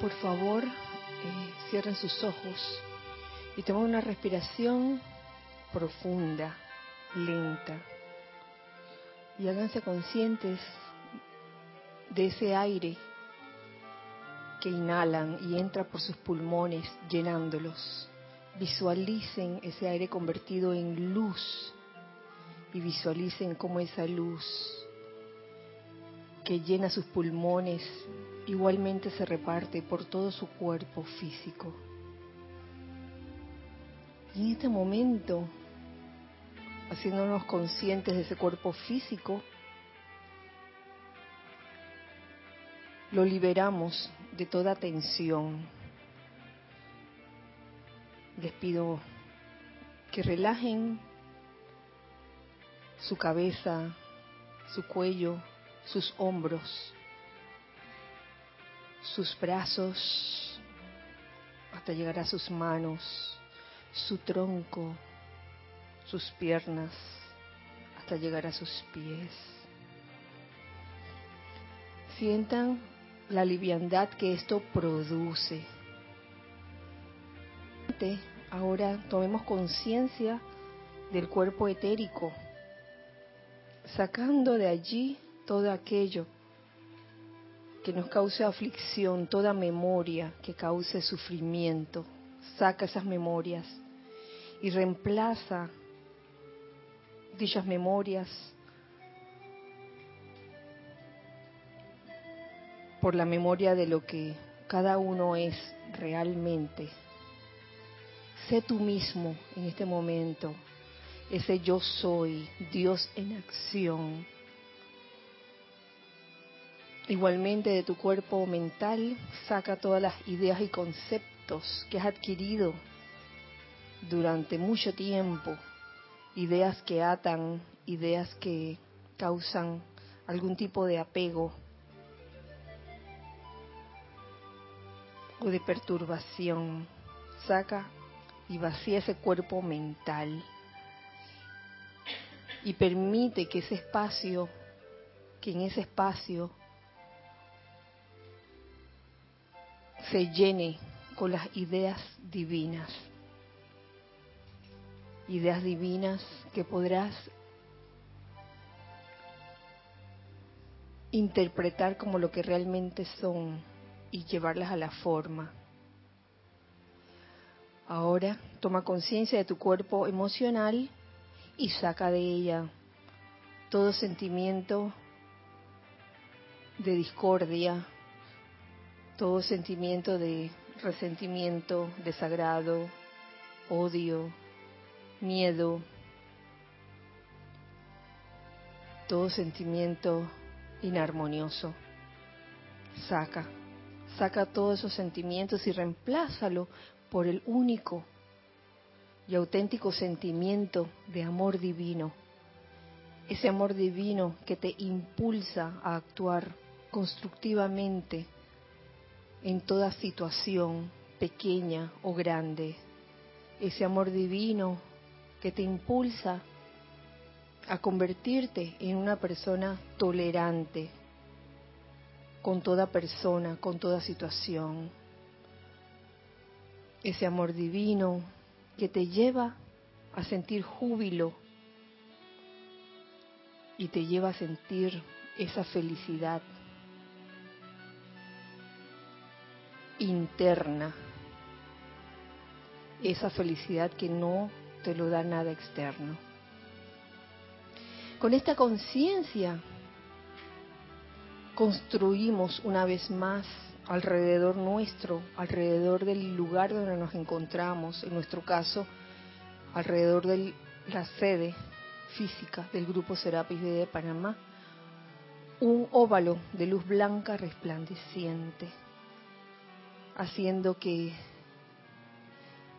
por favor, eh, cierren sus ojos y tomen una respiración profunda, lenta. Y háganse conscientes de ese aire que inhalan y entra por sus pulmones llenándolos. Visualicen ese aire convertido en luz y visualicen cómo esa luz que llena sus pulmones igualmente se reparte por todo su cuerpo físico. Y en este momento, haciéndonos conscientes de ese cuerpo físico, lo liberamos de toda tensión. Les pido que relajen su cabeza, su cuello, sus hombros, sus brazos, hasta llegar a sus manos, su tronco, sus piernas, hasta llegar a sus pies. Sientan la liviandad que esto produce. Ahora tomemos conciencia del cuerpo etérico, sacando de allí todo aquello que nos cause aflicción, toda memoria que cause sufrimiento. Saca esas memorias y reemplaza dichas memorias por la memoria de lo que cada uno es realmente. Sé tú mismo en este momento, ese yo soy, Dios en acción Igualmente de tu cuerpo mental saca todas las ideas y conceptos que has adquirido durante mucho tiempo, ideas que atan, ideas que causan algún tipo de apego o de perturbación. Saca y vacía ese cuerpo mental y permite que ese espacio, que en ese espacio se llene con las ideas divinas. Ideas divinas que podrás interpretar como lo que realmente son y llevarlas a la forma. Ahora toma conciencia de tu cuerpo emocional y saca de ella todo sentimiento de discordia, todo sentimiento de resentimiento, desagrado, odio, miedo, todo sentimiento inarmonioso. Saca, saca todos esos sentimientos y reemplázalo por el único y auténtico sentimiento de amor divino. Ese amor divino que te impulsa a actuar constructivamente en toda situación, pequeña o grande. Ese amor divino que te impulsa a convertirte en una persona tolerante con toda persona, con toda situación. Ese amor divino que te lleva a sentir júbilo y te lleva a sentir esa felicidad interna, esa felicidad que no te lo da nada externo. Con esta conciencia construimos una vez más alrededor nuestro, alrededor del lugar donde nos encontramos, en nuestro caso, alrededor de la sede física del Grupo Serapis de Panamá, un óvalo de luz blanca resplandeciente haciendo que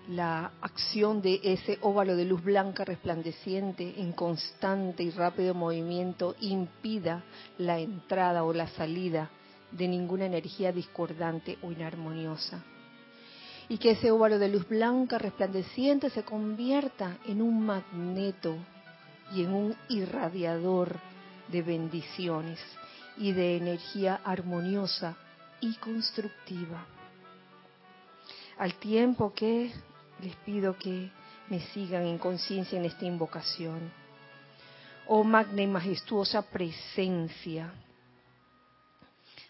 la acción de ese óvalo de luz blanca resplandeciente en constante y rápido movimiento impida la entrada o la salida de ninguna energía discordante o inarmoniosa. Y que ese óvalo de luz blanca resplandeciente se convierta en un magneto y en un irradiador de bendiciones y de energía armoniosa y constructiva Al tiempo que les pido que me sigan en conciencia en esta invocación. Oh magna y majestuosa presencia,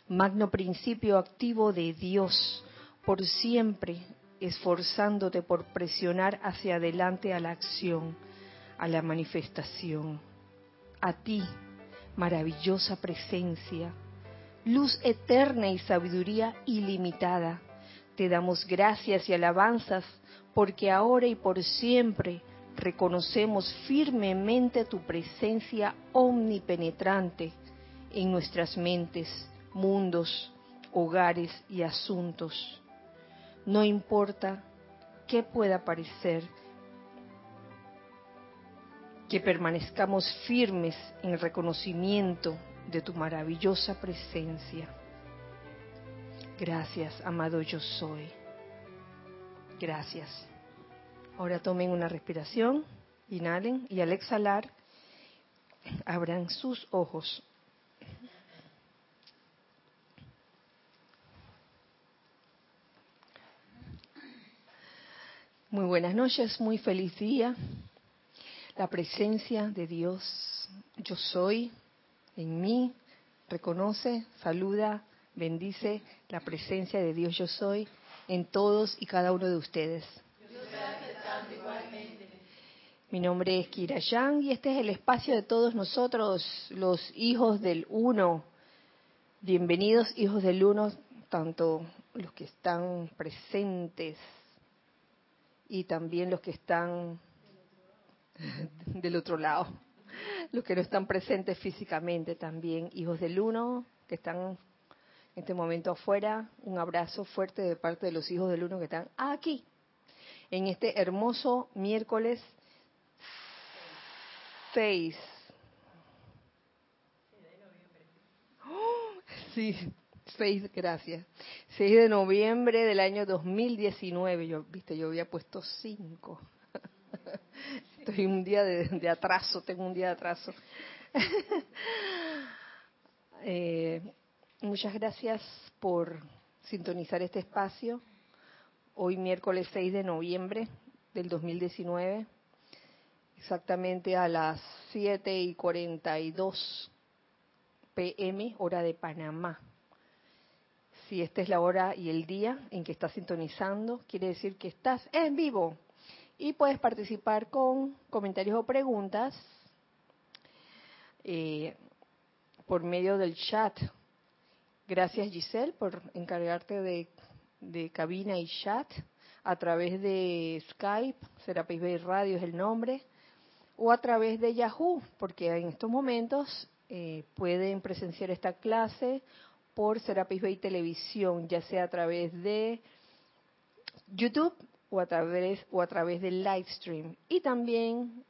magno principio activo de Dios, por siempre esforzándote por presionar hacia adelante a la acción, a la manifestación. A ti, maravillosa presencia, luz eterna y sabiduría ilimitada, te damos gracias y alabanzas porque ahora y por siempre reconocemos firmemente tu presencia omnipenetrante en nuestras mentes, mundos, hogares y asuntos. No importa qué pueda parecer, que permanezcamos firmes en el reconocimiento de tu maravillosa presencia. Gracias, amado yo soy. Gracias. Ahora tomen una respiración, inhalen y al exhalar abran sus ojos. Muy buenas noches, muy feliz día. La presencia de Dios, yo soy, en mí, reconoce, saluda, bendice la presencia de Dios, yo soy, en todos y cada uno de ustedes. Mi nombre es Kira Yang y este es el espacio de todos nosotros, los hijos del Uno. Bienvenidos, hijos del Uno, tanto los que están presentes y también los que están del otro lado, los que no están presentes físicamente también, hijos del uno que están en este momento afuera, un abrazo fuerte de parte de los hijos del uno que están aquí, en este hermoso miércoles 6. Sí, 6, gracias. 6 de noviembre del año 2019. Yo, viste, yo había puesto 5. Estoy un día de, atraso, tengo un día de atraso. Eh, muchas gracias por sintonizar este espacio. Hoy miércoles 6 de noviembre del 2019, exactamente a las 7 y 42 pm, hora de Panamá si esta es la hora y el día en que estás sintonizando, quiere decir que estás en vivo y puedes participar con comentarios o preguntas eh, por medio del chat. Gracias Giselle por encargarte de, de cabina y chat a través de Skype, Serapis Bay Radio es el nombre, o a través de Yahoo, porque en estos momentos eh, pueden presenciar esta clase por Serapis Bay Televisión, ya sea a través de YouTube o a través, o a través del live stream. Y también,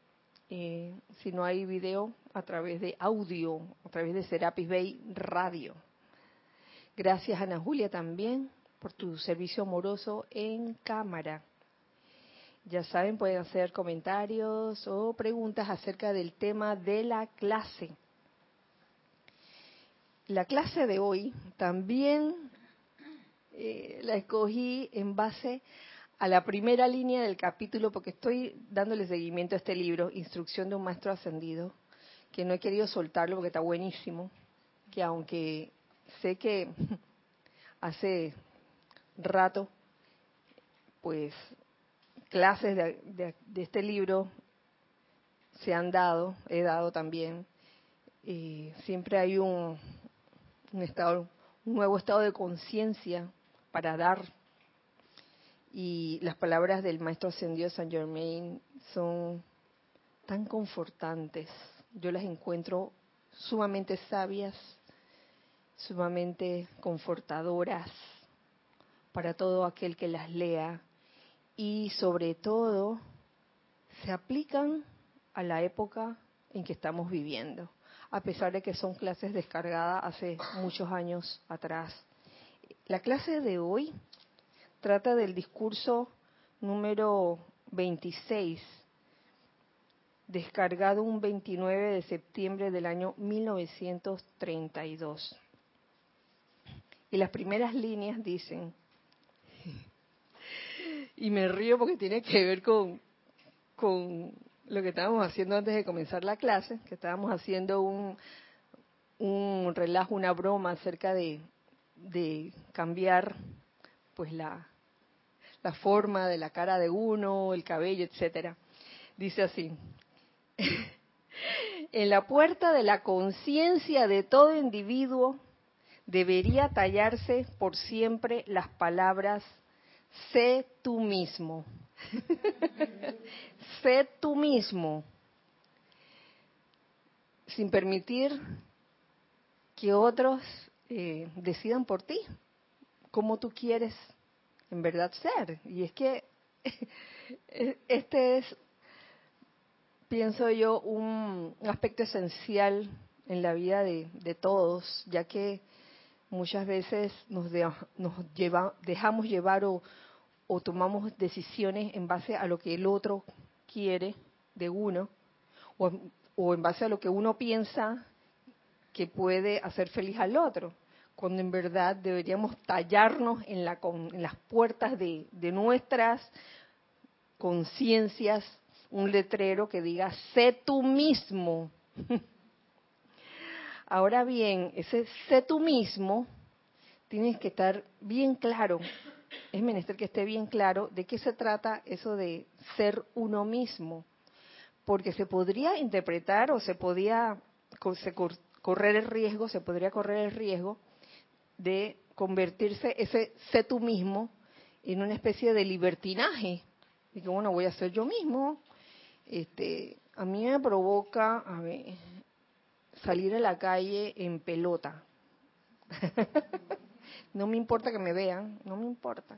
eh, si no hay video, a través de audio, a través de Serapis Bay Radio. Gracias, Ana Julia, también por tu servicio amoroso en cámara. Ya saben, pueden hacer comentarios o preguntas acerca del tema de la clase la clase de hoy también eh, la escogí en base a la primera línea del capítulo porque estoy dándole seguimiento a este libro, Instrucción de un Maestro Ascendido, que no he querido soltarlo porque está buenísimo, que aunque sé que hace rato, pues clases de, este libro se han dado, he dado también, y siempre hay un, un, estado, un nuevo estado de conciencia para dar. Y las palabras del Maestro Ascendido San Germain son tan confortantes. Yo las encuentro sumamente sabias, sumamente confortadoras para todo aquel que las lea y sobre todo se aplican a la época en que estamos viviendo a pesar de que son clases descargadas hace muchos años atrás. La clase de hoy trata del discurso número 26, descargado un 29 de septiembre del año 1932. Y las primeras líneas dicen, y me río porque tiene que ver con, con lo que estábamos haciendo antes de comenzar la clase, que estábamos haciendo un, un relajo, una broma acerca de, de cambiar pues la, la forma de la cara de uno, el cabello, etcétera. Dice así: En la puerta de la conciencia de todo individuo debería tallarse por siempre las palabras sé tú mismo. sé tú mismo. Sin permitir que otros eh, decidan por ti cómo tú quieres en verdad ser. Y es que este es, pienso yo, un aspecto esencial en la vida de, todos, ya que muchas veces nos, nos dejamos llevar o, tomamos decisiones en base a lo que el otro quiere de uno o, o, en base a lo que uno piensa que puede hacer feliz al otro, cuando en verdad deberíamos tallarnos en, la, en las puertas de, de nuestras conciencias un letrero que diga, sé tú mismo. Ahora bien, ese sé tú mismo tienes que estar bien claro, es menester que esté bien claro de qué se trata eso de ser uno mismo, porque se podría interpretar o se podía correr el riesgo, se podría correr el riesgo de convertirse ese sé tú mismo en una especie de libertinaje. Y que bueno, voy a ser yo mismo. Este, a mí me provoca a ver, salir a la calle en pelota. no me importa que me vean, no me importa.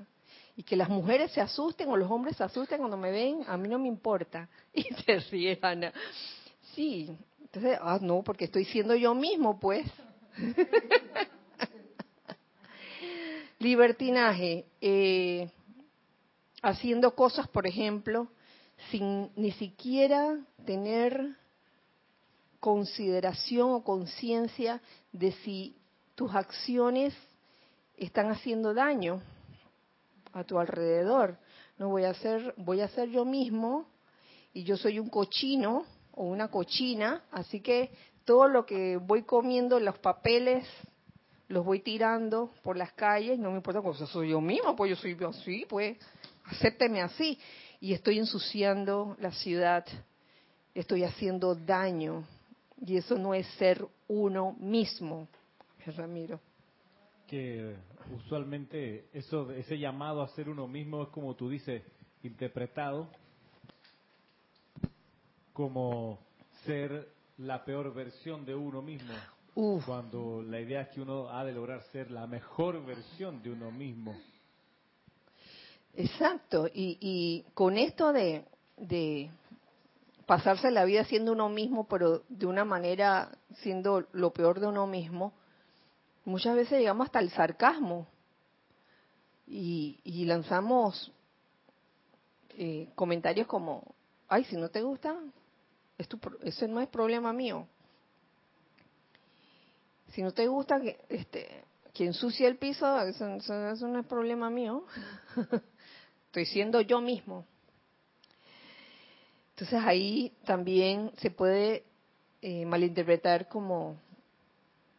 Y que las mujeres se asusten o los hombres se asusten cuando me ven, a mí no me importa. Y se ríe Ana. Sí, entonces, ah, no, porque estoy siendo yo mismo, pues. Libertinaje, eh, haciendo cosas, por ejemplo, sin ni siquiera tener consideración o conciencia de si tus acciones están haciendo daño a tu alrededor. No voy a hacer, voy a hacer yo mismo y yo soy un cochino o una cochina, así que todo lo que voy comiendo, los papeles, los voy tirando por las calles, no me importa, pues soy yo mismo, pues yo soy así, pues acépteme así. Y estoy ensuciando la ciudad, estoy haciendo daño, y eso no es ser uno mismo, Ramiro. Que usualmente eso, ese llamado a ser uno mismo es como tú dices, interpretado como ser la peor versión de uno mismo. Cuando la idea es que uno ha de lograr ser la mejor versión de uno mismo. Exacto, y, y con esto de, de pasarse la vida siendo uno mismo, pero de una manera siendo lo peor de uno mismo, muchas veces llegamos hasta el sarcasmo y, y lanzamos eh, comentarios como, ay, si no te gusta, ese no es problema mío. Si no te gusta que este que ensucie el piso, eso, no es problema mío. Estoy siendo yo mismo. Entonces ahí también se puede eh, malinterpretar como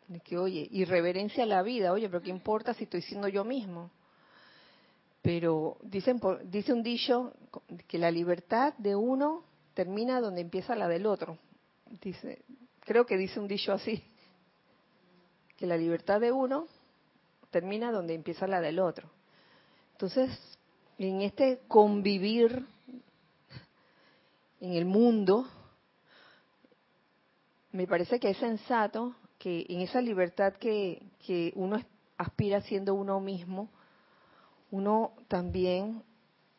de que, oye, irreverencia a la vida, oye, pero ¿qué importa si estoy siendo yo mismo? Pero dicen, dice un dicho que la libertad de uno termina donde empieza la del otro. Dice, creo que dice un dicho así, que la libertad de uno termina donde empieza la del otro. Entonces, en este convivir en el mundo, me parece que es sensato que en esa libertad que, uno aspira siendo uno mismo, uno también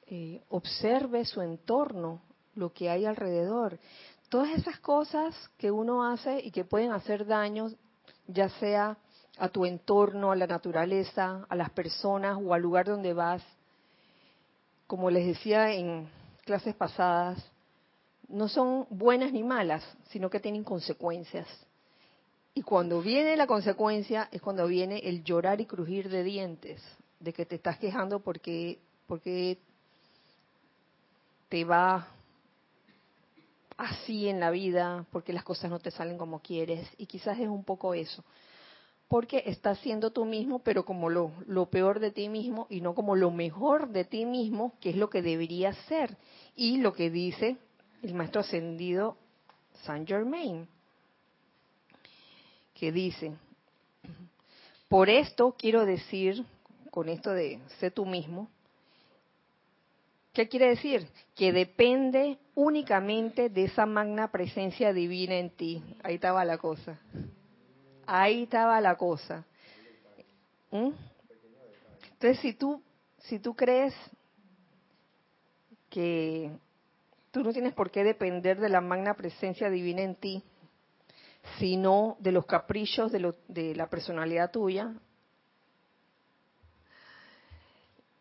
eh, observe su entorno lo que hay alrededor. Todas esas cosas que uno hace y que pueden hacer daño, ya sea a tu entorno, a la naturaleza, a las personas o al lugar donde vas, como les decía en clases pasadas, no son buenas ni malas, sino que tienen consecuencias. Y cuando viene la consecuencia es cuando viene el llorar y crujir de dientes, de que te estás quejando porque, porque te va así en la vida, porque las cosas no te salen como quieres, y quizás es un poco eso, porque estás siendo tú mismo, pero como lo, lo peor de ti mismo y no como lo mejor de ti mismo, que es lo que debería ser, y lo que dice el maestro ascendido Saint Germain, que dice, por esto quiero decir, con esto de sé tú mismo, ¿Qué quiere decir? Que depende únicamente de esa magna presencia divina en ti. Ahí estaba la cosa. Ahí estaba la cosa. ¿Mm? Entonces, si tú, si tú crees que tú no tienes por qué depender de la magna presencia divina en ti, sino de los caprichos de, de la personalidad tuya,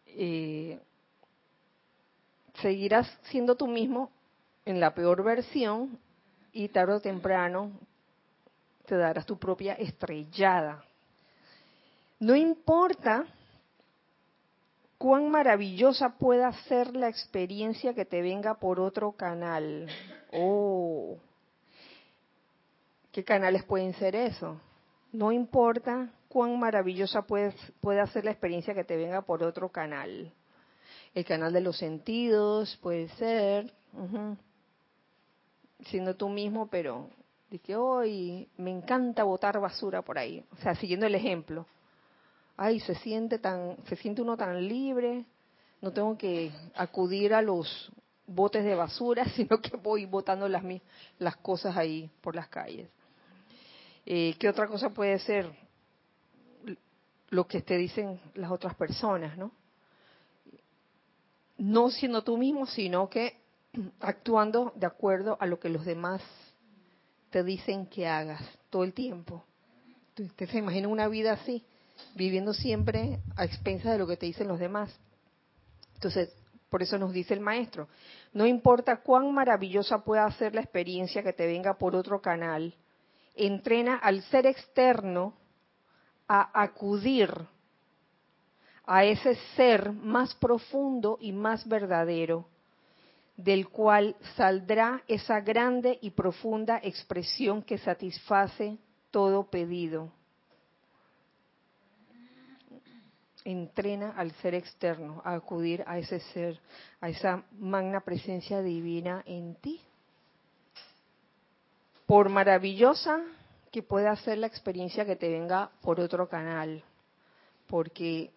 eh, seguirás siendo tú mismo en la peor versión y tarde o temprano te darás tu propia estrellada. No importa cuán maravillosa pueda ser la experiencia que te venga por otro canal. Oh, ¿qué canales pueden ser eso? No importa cuán maravillosa puede, ser la experiencia que te venga por otro canal el canal de los sentidos, puede ser, siendo tú mismo, pero de que hoy me encanta botar basura por ahí, o sea, siguiendo el ejemplo. Ay, se siente tan, se siente uno tan libre, no tengo que acudir a los botes de basura, sino que voy botando las, las cosas ahí por las calles. Eh, ¿Qué otra cosa puede ser? Lo que te dicen las otras personas, ¿no? no siendo tú mismo, sino que actuando de acuerdo a lo que los demás te dicen que hagas todo el tiempo. Usted se imagina una vida así, viviendo siempre a expensas de lo que te dicen los demás. Entonces, por eso nos dice el maestro, no importa cuán maravillosa pueda ser la experiencia que te venga por otro canal, entrena al ser externo a acudir a ese ser más profundo y más verdadero, del cual saldrá esa grande y profunda expresión que satisface todo pedido. Entrena al ser externo a acudir a ese ser, a esa magna presencia divina en ti. Por maravillosa que pueda ser la experiencia que te venga por otro canal, porque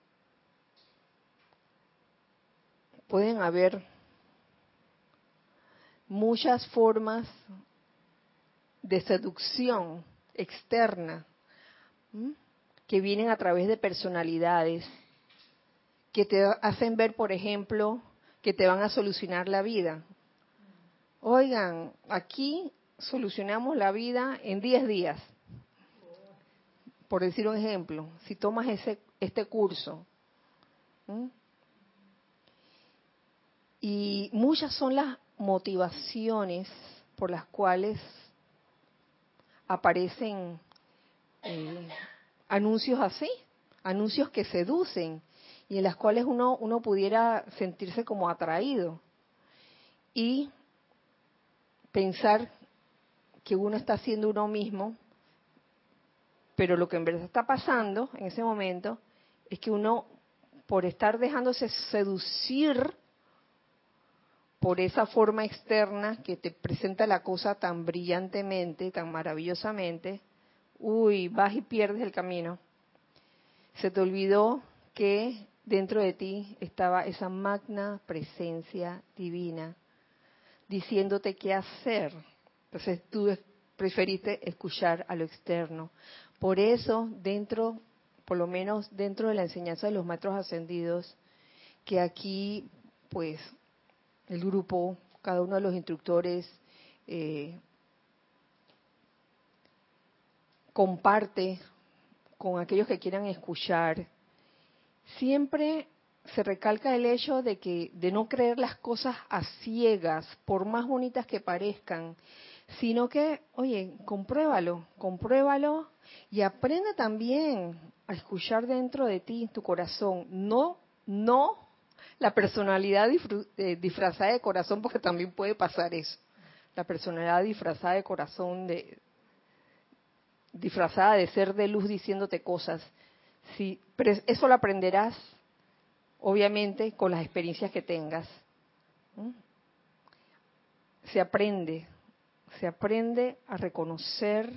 pueden haber muchas formas de seducción externa que vienen a través de personalidades que te hacen ver, por ejemplo, que te van a solucionar la vida. Oigan, aquí solucionamos la vida en 10 días. Por decir un ejemplo, si tomas ese, este curso, y muchas son las motivaciones por las cuales aparecen eh, anuncios así, anuncios que seducen y en las cuales uno, uno pudiera sentirse como atraído y pensar que uno está haciendo uno mismo, pero lo que en verdad está pasando en ese momento es que uno, por estar dejándose seducir por esa forma externa que te presenta la cosa tan brillantemente, tan maravillosamente, uy, vas y pierdes el camino. Se te olvidó que dentro de ti estaba esa magna presencia divina diciéndote qué hacer. Entonces tú preferiste escuchar a lo externo. Por eso, dentro, por lo menos dentro de la enseñanza de los maestros ascendidos, que aquí, pues, el grupo, cada uno de los instructores eh, comparte con aquellos que quieran escuchar, siempre se recalca el hecho de que de no creer las cosas a ciegas, por más bonitas que parezcan, sino que, oye, compruébalo, compruébalo y aprende también a escuchar dentro de ti, tu corazón, no, no La personalidad eh, disfrazada de corazón, porque también puede pasar eso. La personalidad disfrazada de corazón, de, disfrazada de ser de luz diciéndote cosas. Eso lo aprenderás, obviamente, con las experiencias que tengas. Se aprende, se aprende a reconocer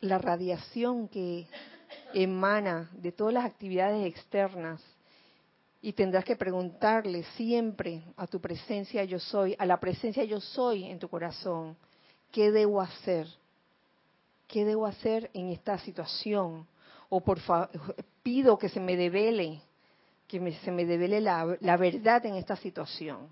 la radiación que emana de todas las actividades externas y tendrás que preguntarle siempre a tu presencia yo soy, a la presencia yo soy en tu corazón, ¿qué debo hacer? ¿Qué debo hacer en esta situación? O por favor, pido que se me devele, que se me devele la, la verdad en esta situación.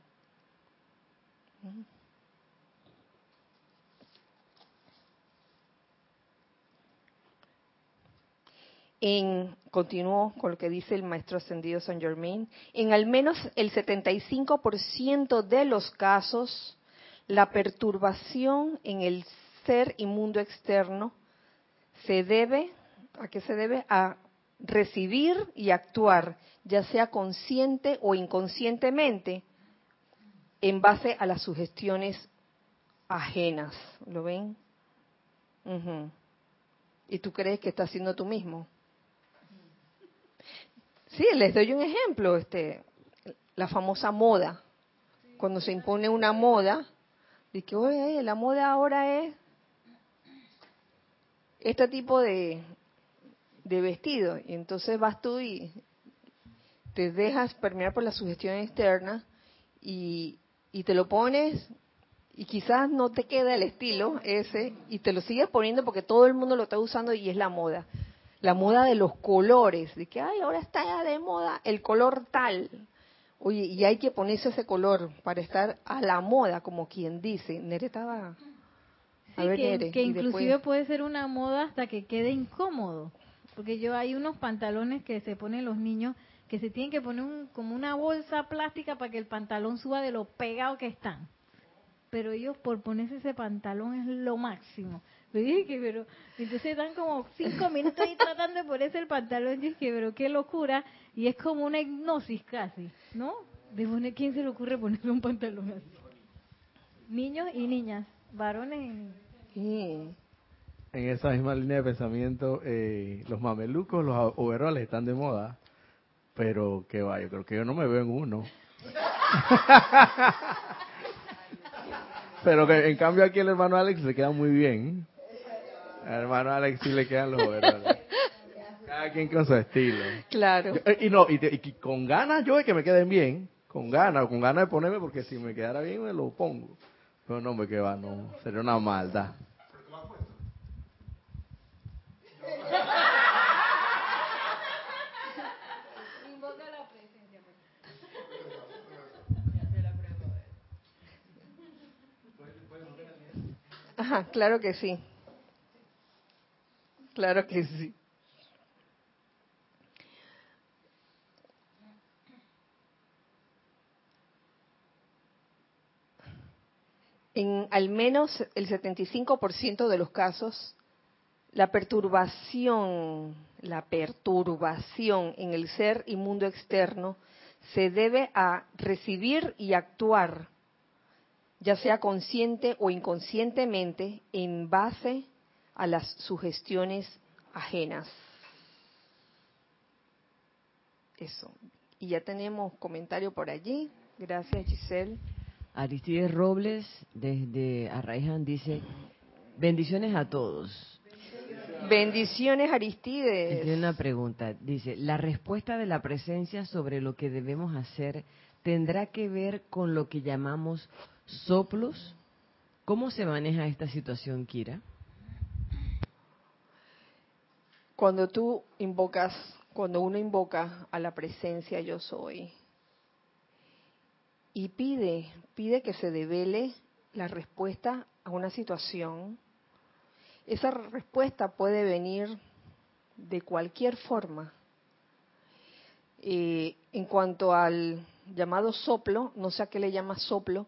en, continuó con lo que dice el maestro ascendido San Germain, en al menos el 75% de los casos, la perturbación en el ser y mundo externo se debe, ¿a qué se debe? A recibir y actuar, ya sea consciente o inconscientemente, en base a las sugestiones ajenas. ¿Lo ven? ¿Y tú crees que estás haciendo tú mismo? Sí, les doy un ejemplo, este, la famosa moda. Cuando se impone una moda, de que, oye, la moda ahora es este tipo de, de vestido. Y entonces vas tú y te dejas permear por la sugestión externa y, y te lo pones y quizás no te queda el estilo ese y te lo sigues poniendo porque todo el mundo lo está usando y es la moda la moda de los colores, de que, ay, ahora está ya de moda el color tal. Oye, y hay que ponerse ese color para estar a la moda, como quien dice. Nere estaba... Ver, que, que inclusive puede ser una moda hasta que quede incómodo. Porque yo hay unos pantalones que se ponen los niños que se tienen que poner un, como una bolsa plástica para que el pantalón suba de lo pegado que están. Pero ellos por ponerse ese pantalón es lo máximo. Dije que, pero, entonces están como cinco minutos ahí tratando de ponerse el pantalón. Y dije, pero qué locura. Y es como una hipnosis casi, ¿no? De poner, ¿quién se le ocurre ponerle un pantalón así? Niños y niñas, varones y... En esa misma línea de pensamiento, eh, los mamelucos, los overoles están de moda, pero que va, yo creo que yo no me veo en uno. pero que en cambio aquí el hermano Alex se queda muy bien hermano Alex sí le quedan los overoles. Cada quien con su estilo. Claro. Eh, y, no, y, con ganas yo de que me queden bien, con ganas, con ganas de ponerme, porque si me quedara bien me lo pongo. Pero no, me queda, no, sería una maldad. Ajá, claro que sí. Claro que sí. En al menos el 75% de los casos, la perturbación, la perturbación en el ser y mundo externo se debe a recibir y actuar, ya sea consciente o inconscientemente, en base a las sugestiones ajenas. Eso. Y ya tenemos comentario por allí. Gracias, Giselle. Aristides Robles, desde Arraijan, dice, bendiciones a todos. Bendiciones, Aristides. Tiene una pregunta. Dice, ¿la respuesta de la presencia sobre lo que debemos hacer tendrá que ver con lo que llamamos soplos? ¿Cómo se maneja esta situación, Kira? Cuando tú invocas, cuando uno invoca a la presencia yo soy y pide, pide que se devele la respuesta a una situación, esa respuesta puede venir de cualquier forma. Eh, en cuanto al llamado soplo, no sé a qué le llama soplo.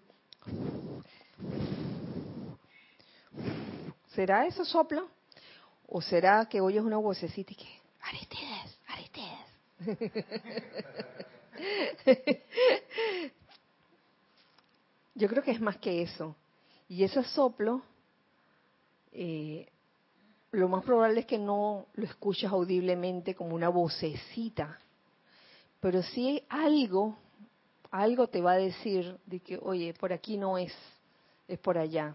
¿Será eso soplo? ¿O será que oyes una vocecita y Aristides, Aristides? Yo creo que es más que eso. Y ese soplo, eh, lo más probable es que no lo escuchas audiblemente como una vocecita, pero si algo, algo te va a decir de que, oye, por aquí no es, es por allá.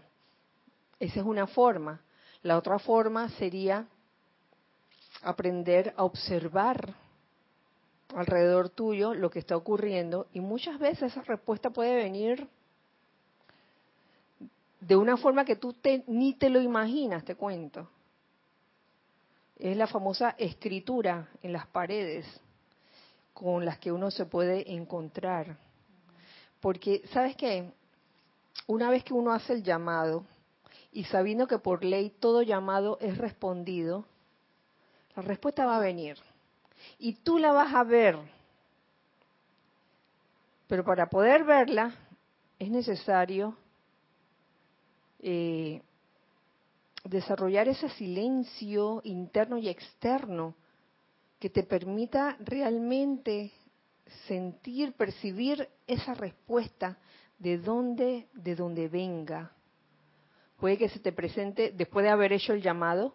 Esa es una forma. La otra forma sería aprender a observar alrededor tuyo lo que está ocurriendo y muchas veces esa respuesta puede venir de una forma que tú ni te lo imaginas, te cuento. Es la famosa escritura en las paredes con las que uno se puede encontrar. Porque, ¿sabes qué? Una vez que uno hace el llamado y sabiendo que por ley todo llamado es respondido, la respuesta va a venir y tú la vas a ver. Pero para poder verla es necesario eh, desarrollar ese silencio interno y externo que te permita realmente sentir, percibir esa respuesta de dónde, de dónde venga. Puede que se te presente, después de haber hecho el llamado,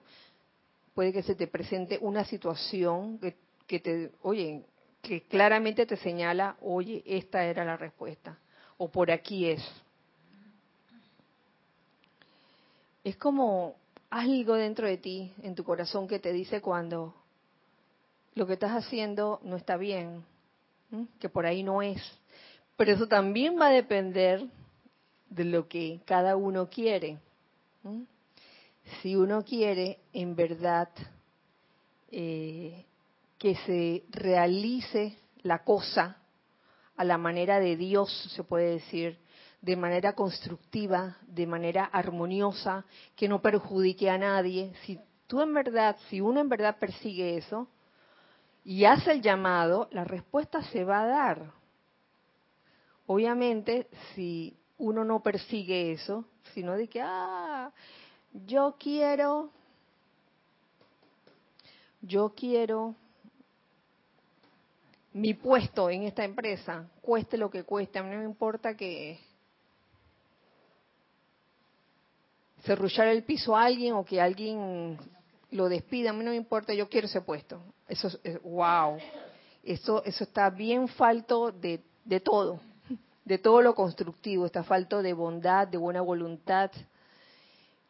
puede que se te presente una situación que que te, oye, que claramente te señala, oye, esta era la respuesta, o por aquí es. Es como algo dentro de ti, en tu corazón, que te dice cuando lo que estás haciendo no está bien, que por ahí no es. Pero eso también va a depender de lo que cada uno quiere. Si uno quiere en verdad eh, que se realice la cosa a la manera de Dios, se puede decir, de manera constructiva, de manera armoniosa, que no perjudique a nadie. Si tú en verdad, si uno en verdad persigue eso y hace el llamado, la respuesta se va a dar. Obviamente, si uno no persigue eso, sino de que, ah, yo quiero, yo quiero mi puesto en esta empresa, cueste lo que cueste, a mí no me importa que cerrullar el piso a alguien o que alguien lo despida, a mí no me importa, yo quiero ese puesto. Eso es, wow. Eso, eso está bien falto de, de todo, de todo lo constructivo, está falto de bondad, de buena voluntad,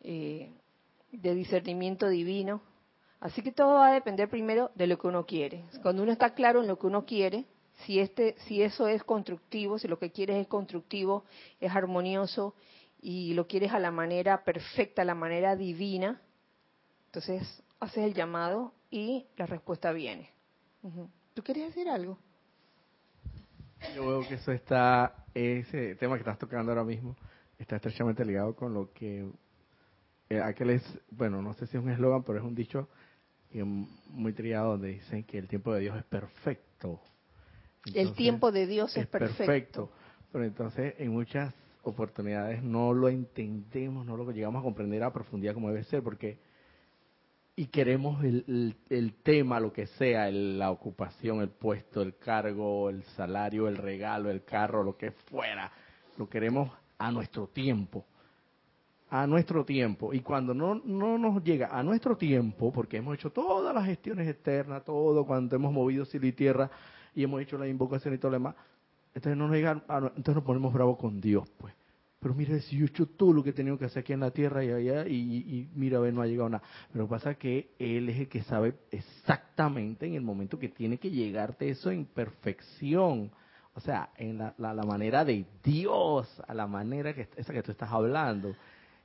eh, de discernimiento divino. Así que todo va a depender primero de lo que uno quiere. Cuando uno está claro en lo que uno quiere, si este, si eso es constructivo, si lo que quieres es constructivo, es armonioso y lo quieres a la manera perfecta, a la manera divina, entonces haces el llamado y la respuesta viene. ¿Tú quieres decir algo? Yo veo que eso está, ese tema que estás tocando ahora mismo, está estrechamente ligado con lo que eh, aquel es, bueno, no sé si es un eslogan, pero es un dicho muy triado donde dicen que el tiempo de Dios es perfecto. el tiempo de Dios es, perfecto. Pero entonces en muchas oportunidades no lo entendemos, no lo llegamos a comprender a profundidad como debe ser, porque y queremos el, el, tema, lo que sea, la ocupación, el puesto, el cargo, el salario, el regalo, el carro, lo que fuera, lo queremos a nuestro tiempo a nuestro tiempo. Y cuando no, no nos llega a nuestro tiempo, porque hemos hecho todas las gestiones externas, todo, cuando hemos movido cielo y tierra y hemos hecho la invocación y todo lo demás, entonces no nos llega, entonces nos ponemos bravos con Dios, pues. Pero mire, si yo he hecho todo lo que he tenido que hacer aquí en la tierra y allá, y, y mira, a ver, no ha llegado nada. Pero pasa que Él es el que sabe exactamente en el momento que tiene que llegarte eso en perfección. O sea, en la, manera de Dios, a la manera que esa que tú estás hablando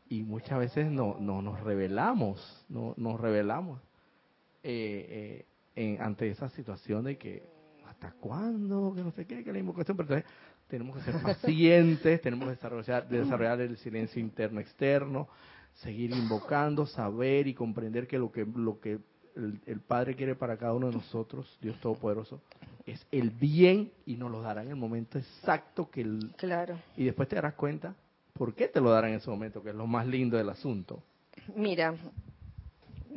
y muchas veces no, no nos revelamos, no, nos revelamos eh, eh, ante esa situación de que hasta cuándo, que no sé qué, que la invocación, pero entonces tenemos que ser pacientes, tenemos que desarrollar, desarrollar el silencio interno externo, seguir invocando, saber y comprender que lo que lo que el, Padre quiere para cada uno de nosotros, Dios Todopoderoso, es el bien y nos lo dará en el momento exacto que el claro. y después te darás cuenta ¿por qué te lo darán en ese momento? Que es lo más lindo del asunto. Mira,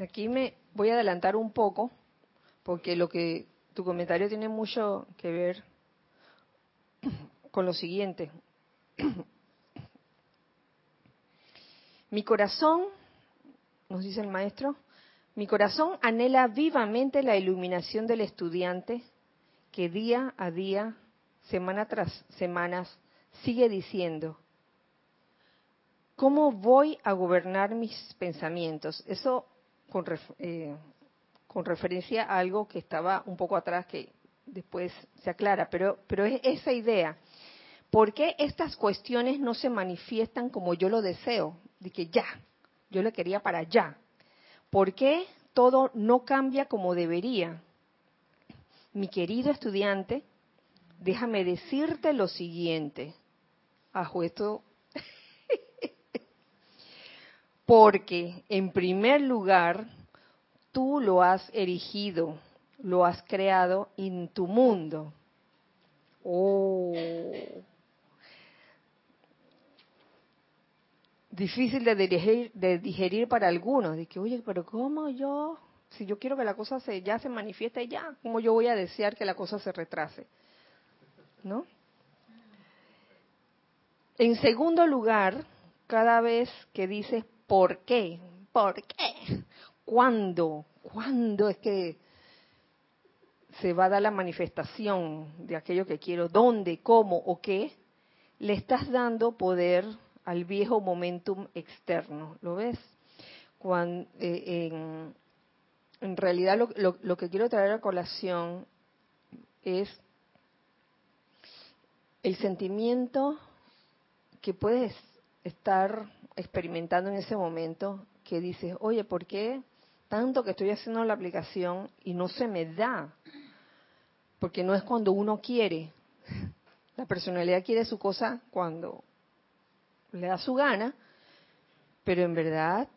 aquí me voy a adelantar un poco, porque lo que tu comentario tiene mucho que ver con lo siguiente. Mi corazón, nos dice el maestro, mi corazón anhela vivamente la iluminación del estudiante que día a día, semana tras semana, sigue diciendo, ¿cómo voy a gobernar mis pensamientos? Eso con, eh, con referencia a algo que estaba un poco atrás que después se aclara, pero, pero es esa idea. ¿Por qué estas cuestiones no se manifiestan como yo lo deseo? De que ya, yo le quería para allá. ¿Por qué todo no cambia como debería? Mi querido estudiante, déjame decirte lo siguiente. Ajo, esto. Porque, en primer lugar, tú lo has erigido, lo has creado en tu mundo. Oh. difícil de digerir, para algunos. De que, oye, pero ¿cómo yo, si yo quiero que la cosa se, ya se manifieste ya, ¿cómo yo voy a desear que la cosa se retrase? ¿No? En segundo lugar, cada vez que dices ¿por qué? ¿Por qué? ¿Cuándo? ¿Cuándo es que se va a dar la manifestación de aquello que quiero? ¿Dónde? ¿Cómo? ¿O qué? Le estás dando poder al viejo momentum externo. ¿Lo ves? Eh, en, realidad lo, lo, que quiero traer a colación es el sentimiento que puedes estar experimentando en ese momento que dices, oye, ¿por qué tanto que estoy haciendo la aplicación y no se me da? Porque no es cuando uno quiere. La personalidad quiere su cosa cuando le da su gana, pero en verdad,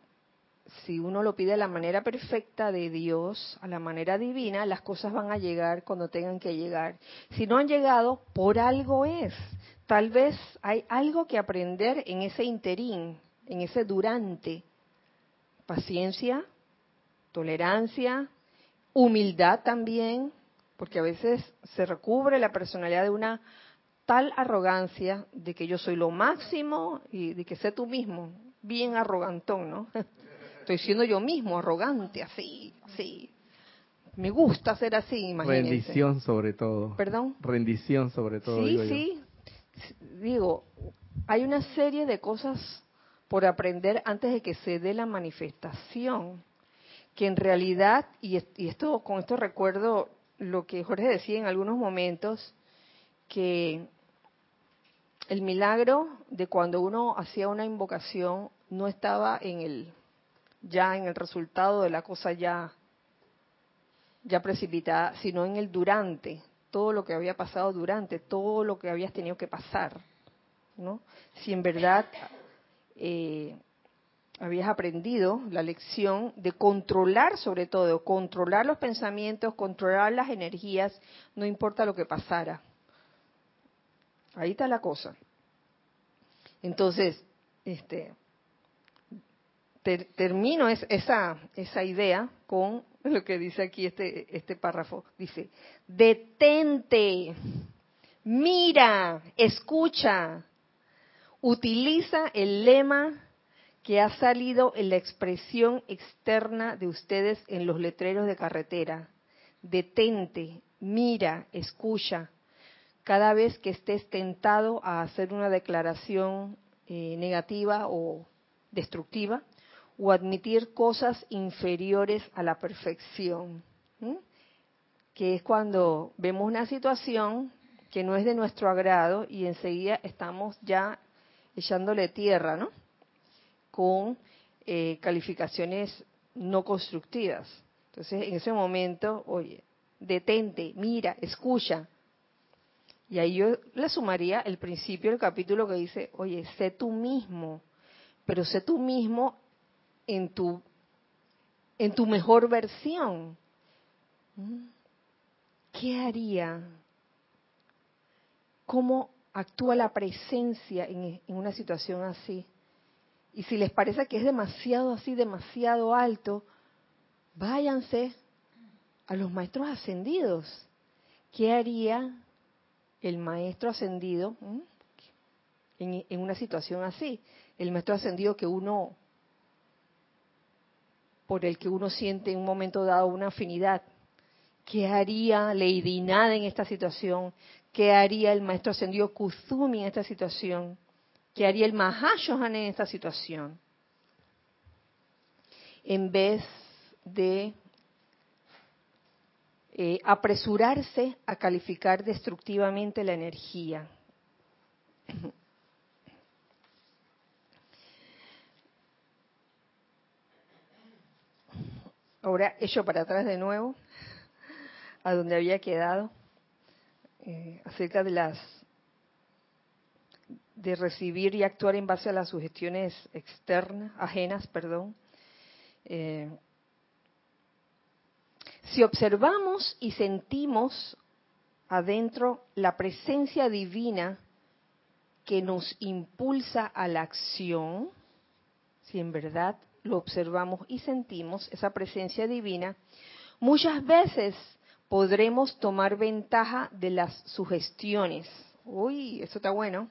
si uno lo pide a la manera perfecta de Dios, a la manera divina, las cosas van a llegar cuando tengan que llegar. Si no han llegado, por algo es. Tal vez hay algo que aprender en ese interín, en ese durante. Paciencia, tolerancia, humildad también, porque a veces se recubre la personalidad de una tal arrogancia de que yo soy lo máximo y de que sé tú mismo, bien arrogantón, ¿no? Estoy siendo yo mismo arrogante, así, así. Me gusta ser así, imagínense. Rendición sobre todo. ¿Perdón? Rendición sobre todo. Sí, sí. Digo, hay una serie de cosas por aprender antes de que se dé la manifestación, que en realidad, y esto con esto recuerdo lo que Jorge decía en algunos momentos, que el milagro de cuando uno hacía una invocación no estaba en el ya en el resultado de la cosa ya ya precipitada, sino en el durante, todo lo que había pasado durante, todo lo que habías tenido que pasar, ¿no? Si en verdad eh, habías aprendido la lección de controlar sobre todo, controlar los pensamientos, controlar las energías, no importa lo que pasara. Ahí está la cosa. Entonces, este, termino esa, esa idea con lo que dice aquí este, este párrafo. Dice, detente, mira, escucha, utiliza el lema que ha salido en la expresión externa de ustedes en los letreros de carretera. Detente, mira, escucha, cada vez que estés tentado a hacer una declaración eh, negativa o destructiva o admitir cosas inferiores a la perfección, que es cuando vemos una situación que no es de nuestro agrado y enseguida estamos ya echándole tierra, ¿no? Con eh, calificaciones no constructivas. Entonces, en ese momento, oye, detente, mira, escucha, y ahí yo le sumaría el principio del capítulo que dice, oye, sé tú mismo, pero sé tú mismo en tu, en tu mejor versión. ¿Qué haría? ¿Cómo actúa la presencia en, en una situación así? Y si les parece que es demasiado así, demasiado alto, váyanse a los maestros ascendidos. ¿Qué haría el maestro ascendido en, en, una situación así. El maestro ascendido que uno, por el que uno siente en un momento dado una afinidad. ¿Qué haría Lady Nada en esta situación? ¿Qué haría el maestro ascendido Kuzumi en esta situación? ¿Qué haría el Mahashohan en esta situación? En vez de eh, apresurarse a calificar destructivamente la energía. Ahora echo para atrás de nuevo a donde había quedado eh, acerca de las de recibir y actuar en base a las sugestiones externas, ajenas, perdón. Eh, si observamos y sentimos adentro la presencia divina que nos impulsa a la acción, si en verdad lo observamos y sentimos, esa presencia divina, muchas veces podremos tomar ventaja de las sugestiones. Uy, eso está bueno.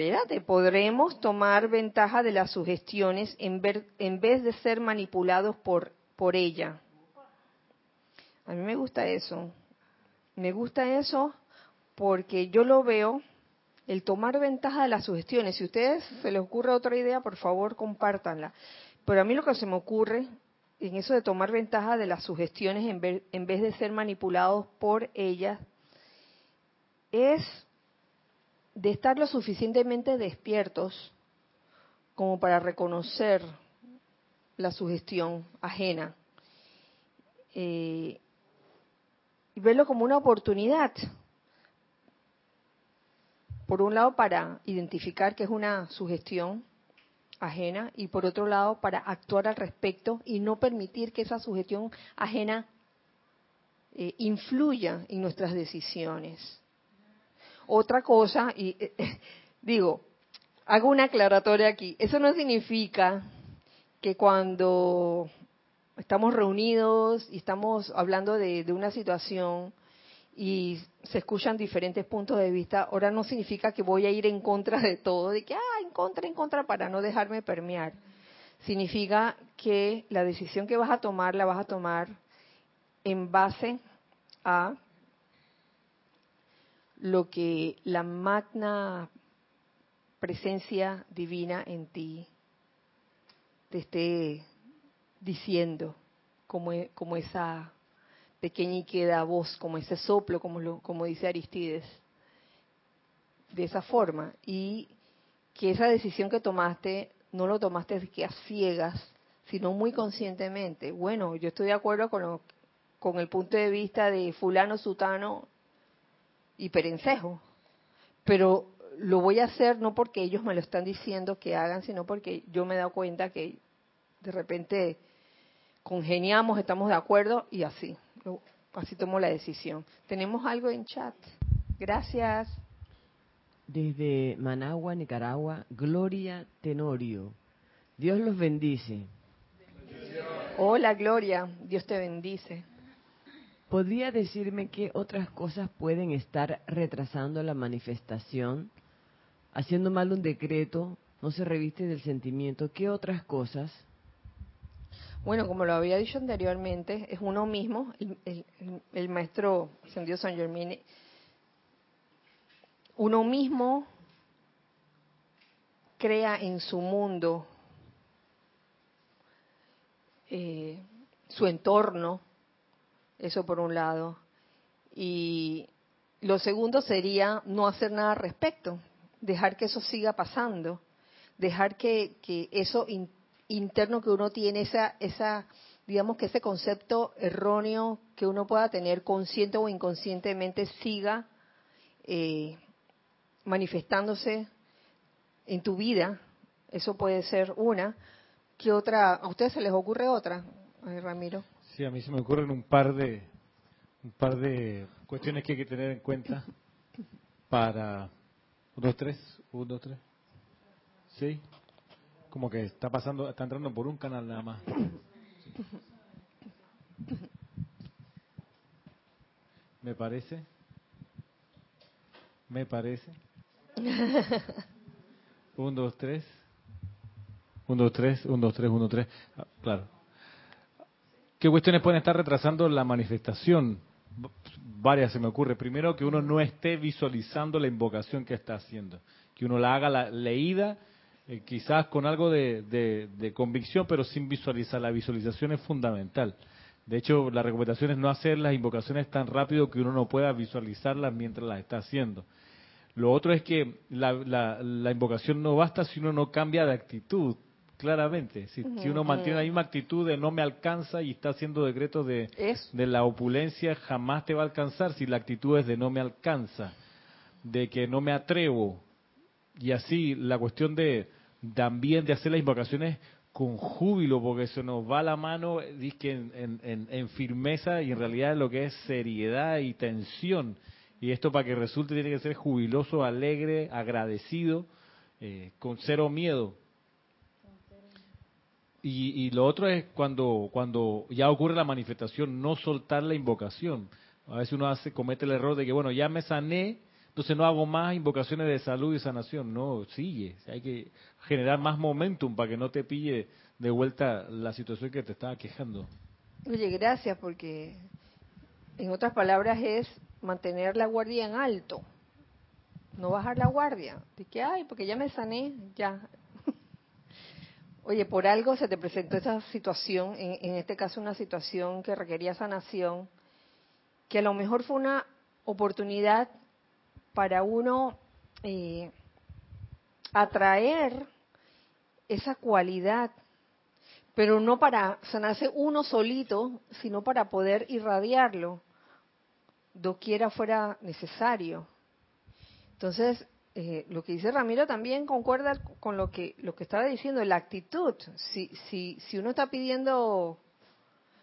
Espérate, podremos tomar ventaja de las sugestiones en, en vez de ser manipulados por, por ella. A mí me gusta eso. Me gusta eso porque yo lo veo, el tomar ventaja de las sugestiones. Si a ustedes se les ocurre otra idea, por favor, compártanla. Pero a mí lo que se me ocurre en eso de tomar ventaja de las sugestiones en vez, en vez de ser manipulados por ellas es de estar lo suficientemente despiertos como para reconocer la sugestión ajena eh, y verlo como una oportunidad. Por un lado, para identificar que es una sugestión ajena y por otro lado, para actuar al respecto y no permitir que esa sugestión ajena eh, influya en nuestras decisiones. Otra cosa, y eh, digo, hago una aclaratoria aquí, eso no significa que cuando estamos reunidos y estamos hablando de, una situación y se escuchan diferentes puntos de vista, ahora no significa que voy a ir en contra de todo, de que, ah, en contra, en contra, para no dejarme permear. Significa que la decisión que vas a tomar la vas a tomar en base a lo que la magna presencia divina en ti te esté diciendo como, e, como esa pequeña y queda voz, como ese soplo, como, lo, como dice Aristides, de esa forma. Y que esa decisión que tomaste no lo tomaste que a ciegas, sino muy conscientemente. Bueno, yo estoy de acuerdo con, con el punto de vista de fulano, sutano y perencejo, pero lo voy a hacer no porque ellos me lo están diciendo que hagan, sino porque yo me he dado cuenta que de repente congeniamos, estamos de acuerdo y así. Así tomo la decisión. Tenemos algo en chat. Gracias. Desde Managua, Nicaragua, Gloria Tenorio. Dios los bendice. Hola Gloria, Dios te bendice. ¿Podría decirme qué otras cosas pueden estar retrasando la manifestación? Haciendo mal un decreto, no se reviste del sentimiento. ¿Qué otras cosas? Bueno, como lo había dicho anteriormente, es uno mismo, el, maestro Ascendido San Germán, uno mismo crea en su mundo eh, su entorno, eso por un lado, y lo segundo sería no hacer nada al respecto, dejar que eso siga pasando, dejar que, que eso interno que uno tiene, esa, esa, digamos que ese concepto erróneo que uno pueda tener consciente o inconscientemente siga eh, manifestándose en tu vida. Eso puede ser una. ¿Qué otra? ¿A ustedes se les ocurre otra, Ramiro? Sí, a mí se me ocurren un par de un par de cuestiones que hay que tener en cuenta para uno, dos, tres, uno, dos, tres. ¿Sí? Como que está pasando, está entrando por un canal nada más. Me parece. me parece. un, dos, tres. Un, dos, tres, un, dos, tres, uno, tres. Ah, claro. ¿Qué cuestiones pueden estar retrasando la manifestación? Varias se me ocurre. Primero, que uno no esté visualizando la invocación que está haciendo. Que uno la haga la leída, eh, quizás con algo de, de convicción, pero sin visualizar. La visualización es fundamental. De hecho, la recomendación es no hacer las invocaciones tan rápido que uno no pueda visualizarlas mientras las está haciendo. Lo otro es que la, la, invocación no basta si uno no cambia de actitud, claramente. Si, uno mantiene la misma actitud de no me alcanza y está haciendo decretos de, de la opulencia, jamás te va a alcanzar si la actitud es de no me alcanza, de que no me atrevo. Y así, la cuestión de también de hacer las invocaciones con júbilo, porque se nos va la mano en, en, en, firmeza y en realidad lo que es seriedad y tensión. Y esto para que resulte tiene que ser jubiloso, alegre, agradecido, eh, con cero miedo. Y, y, lo otro es cuando, cuando ya ocurre la manifestación, no soltar la invocación. A veces uno hace, comete el error de que, bueno, ya me sané, entonces no hago más invocaciones de salud y sanación. No, sigue. Hay que generar más momentum para que no te pille de vuelta la situación que te estaba quejando. Oye, gracias, porque en otras palabras es mantener la guardia en alto, no bajar la guardia. De que, ay, porque ya me sané, ya. Oye, por algo se te presentó esa situación, en, en este caso una situación que requería sanación, que a lo mejor fue una oportunidad para uno eh, atraer esa cualidad, pero no para sanarse uno solito, sino para poder irradiarlo, doquiera fuera necesario. Entonces, eh, lo que dice Ramiro también concuerda con lo que lo que estaba diciendo, la actitud. Si, si, si uno está pidiendo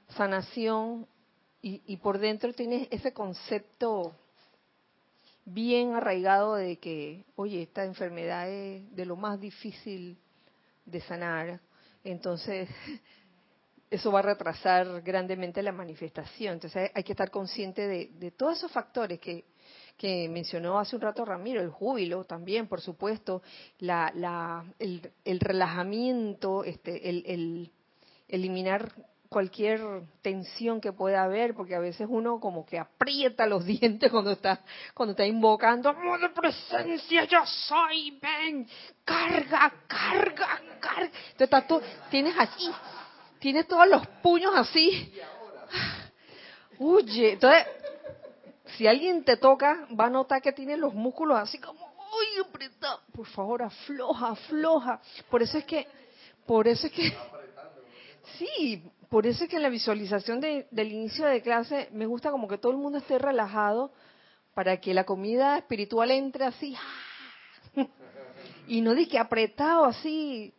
sanación y, y por dentro tiene ese concepto bien arraigado de que, oye, esta enfermedad es de lo más difícil de sanar, entonces eso va a retrasar grandemente la manifestación. Entonces hay que estar consciente de, todos esos factores que, que, mencionó hace un rato Ramiro, el júbilo también, por supuesto, la, la, el, el relajamiento, este, el, el eliminar cualquier tensión que pueda haber, porque a veces uno como que aprieta los dientes cuando está cuando está invocando, de presencia, yo soy, ven, carga, carga, carga. Entonces tienes así, tienes todos los puños así. Huye. Entonces, si alguien te toca, va a notar que tienes los músculos así como, uy, apretado. Por favor, afloja, afloja. Por eso es que, por eso es que, sí, por eso es que en la visualización del inicio de clase me gusta como que todo el mundo esté relajado para que la comida espiritual entre así y no di que apretado así,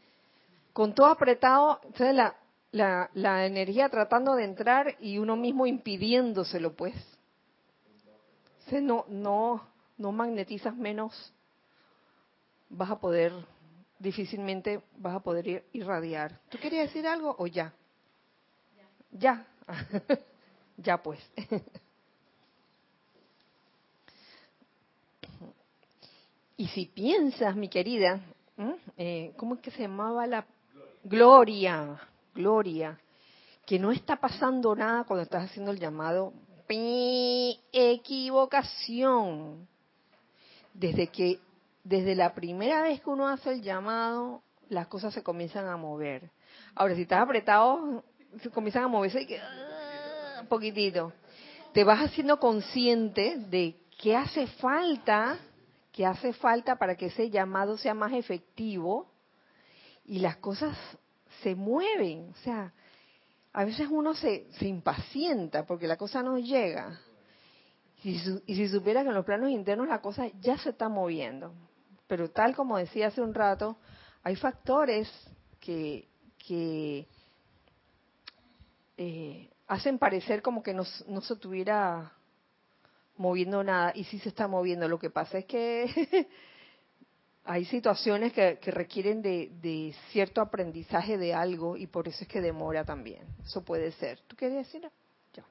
con todo apretado, la, la, la energía tratando de entrar y uno mismo impidiéndoselo pues. Entonces no, no, no magnetizas menos, vas a poder, difícilmente vas a poder irradiar. ¿Tú querías decir algo o ya? Ya, ya pues. y si piensas, mi querida, eh, ¿cómo es que se llamaba la Gloria? Gloria, que no está pasando nada cuando estás haciendo el llamado equivocación. Desde que, desde la primera vez que uno hace el llamado, las cosas se comienzan a mover. Ahora, si estás apretado, se comienzan a moverse y que, un ah, poquitito. Te vas haciendo consciente de qué hace falta, qué hace falta para que ese llamado sea más efectivo y las cosas se mueven. O sea, a veces uno se, se impacienta porque la cosa no llega. Y si, supiera que en los planos internos la cosa ya se está moviendo. Pero tal como decía hace un rato, hay factores que, que eh, hacen parecer como que no, se estuviera moviendo nada y sí se está moviendo. Lo que pasa es que hay situaciones que, requieren de, cierto aprendizaje de algo y por eso es que demora también. Eso puede ser. ¿Tú querías decir? Ya.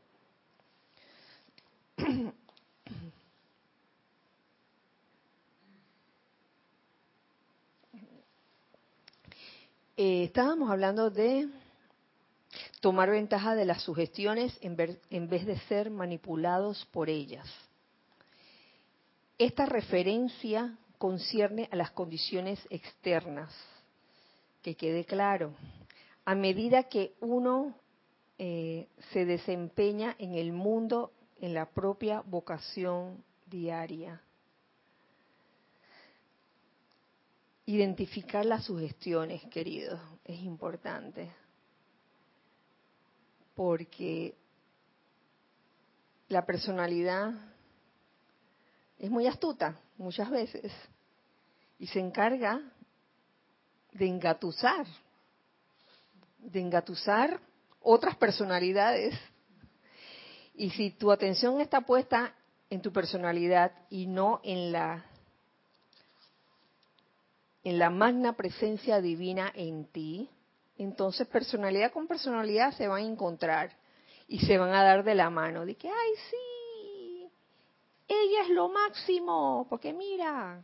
Eh, estábamos hablando de tomar ventaja de las sugestiones en, ver, en vez de ser manipulados por ellas. Esta referencia concierne a las condiciones externas, que quede claro. A medida que uno eh, se desempeña en el mundo, en la propia vocación diaria. Identificar las sugestiones, queridos, es importante. Porque la personalidad es muy astuta muchas veces y se encarga de engatusar, de engatusar otras personalidades. Y si tu atención está puesta en tu personalidad y no en la en la magna presencia divina en ti, entonces personalidad con personalidad se van a encontrar y se van a dar de la mano. De que, ay, sí, ella es lo máximo, porque mira,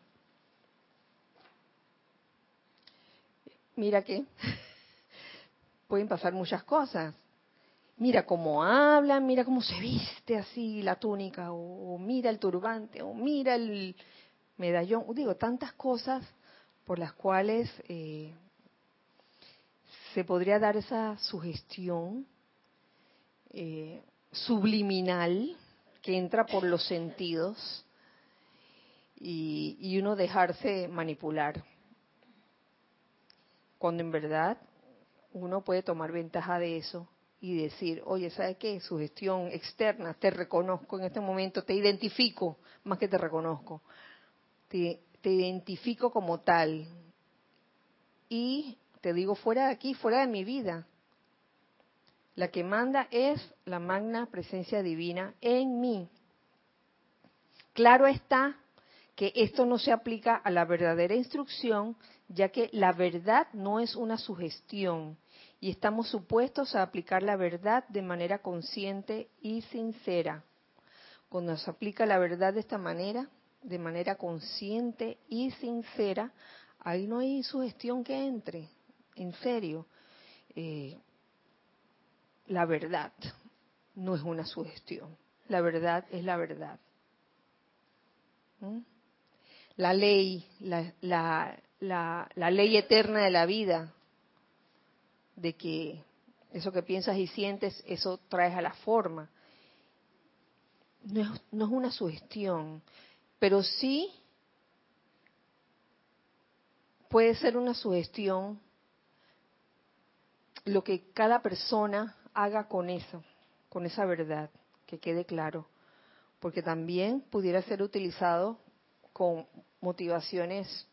mira que pueden pasar muchas cosas. Mira cómo habla, mira cómo se viste así la túnica, o, mira el turbante, o mira el medallón. Digo, tantas cosas por las cuales eh, se podría dar esa sugestión eh, subliminal que entra por los sentidos y, y uno dejarse manipular. Cuando en verdad uno puede tomar ventaja de eso y decir, oye, ¿sabes qué? Su gestión externa, te reconozco en este momento, te identifico, más que te reconozco, te, te identifico como tal. Y te digo, fuera de aquí, fuera de mi vida. La que manda es la magna presencia divina en mí. Claro está que esto no se aplica a la verdadera instrucción, ya que la verdad no es una sugestión, y estamos supuestos a aplicar la verdad de manera consciente y sincera. Cuando se aplica la verdad de esta manera, de manera consciente y sincera, ahí no hay sugestión que entre, en serio. Eh, la verdad no es una sugestión, la verdad es la verdad. ¿Mm? La ley, la, ley eterna de la vida, de que eso que piensas y sientes, eso traes a la forma. No es, no es una sugestión, pero sí puede ser una sugestión lo que cada persona haga con eso, con esa verdad, que quede claro, porque también pudiera ser utilizado con motivaciones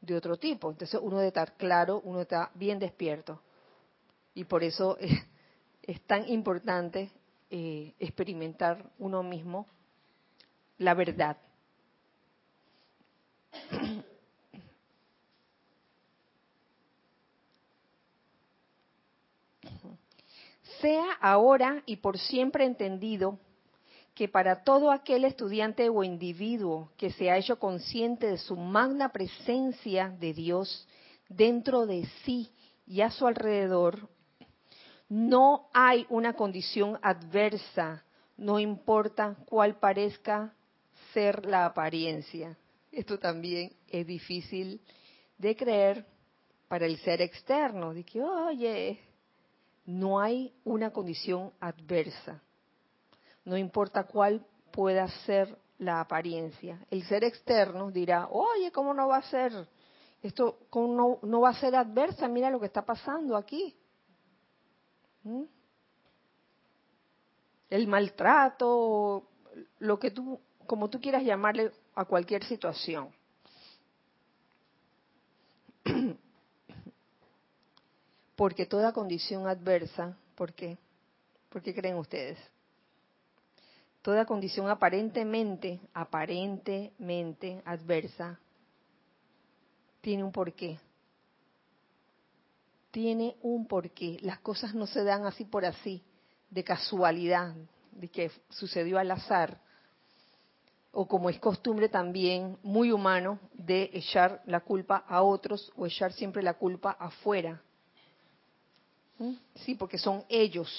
de otro tipo. Entonces uno debe estar claro, uno está bien despierto. Y por eso es, tan importante eh, experimentar uno mismo la verdad. Sea ahora y por siempre entendido que para todo aquel estudiante o individuo que se ha hecho consciente de su magna presencia de Dios dentro de sí y a su alrededor, no hay una condición adversa, no importa cuál parezca ser la apariencia. Esto también es difícil de creer para el ser externo, de que, oye, no hay una condición adversa, no importa cuál pueda ser la apariencia. El ser externo dirá, oye, ¿cómo no va a ser? Esto ¿cómo no, va a ser adversa, mira lo que está pasando aquí. ¿Mm? El maltrato, lo que tú, como tú quieras llamarle a cualquier situación. Porque toda condición adversa, ¿por qué? ¿Por qué creen ustedes? Toda condición aparentemente, aparentemente adversa, tiene un porqué tiene un porqué. Las cosas no se dan así por así, de casualidad, de que sucedió al azar. o como es costumbre también muy humano, de echar la culpa a otros o echar siempre la culpa afuera. Sí, porque son ellos,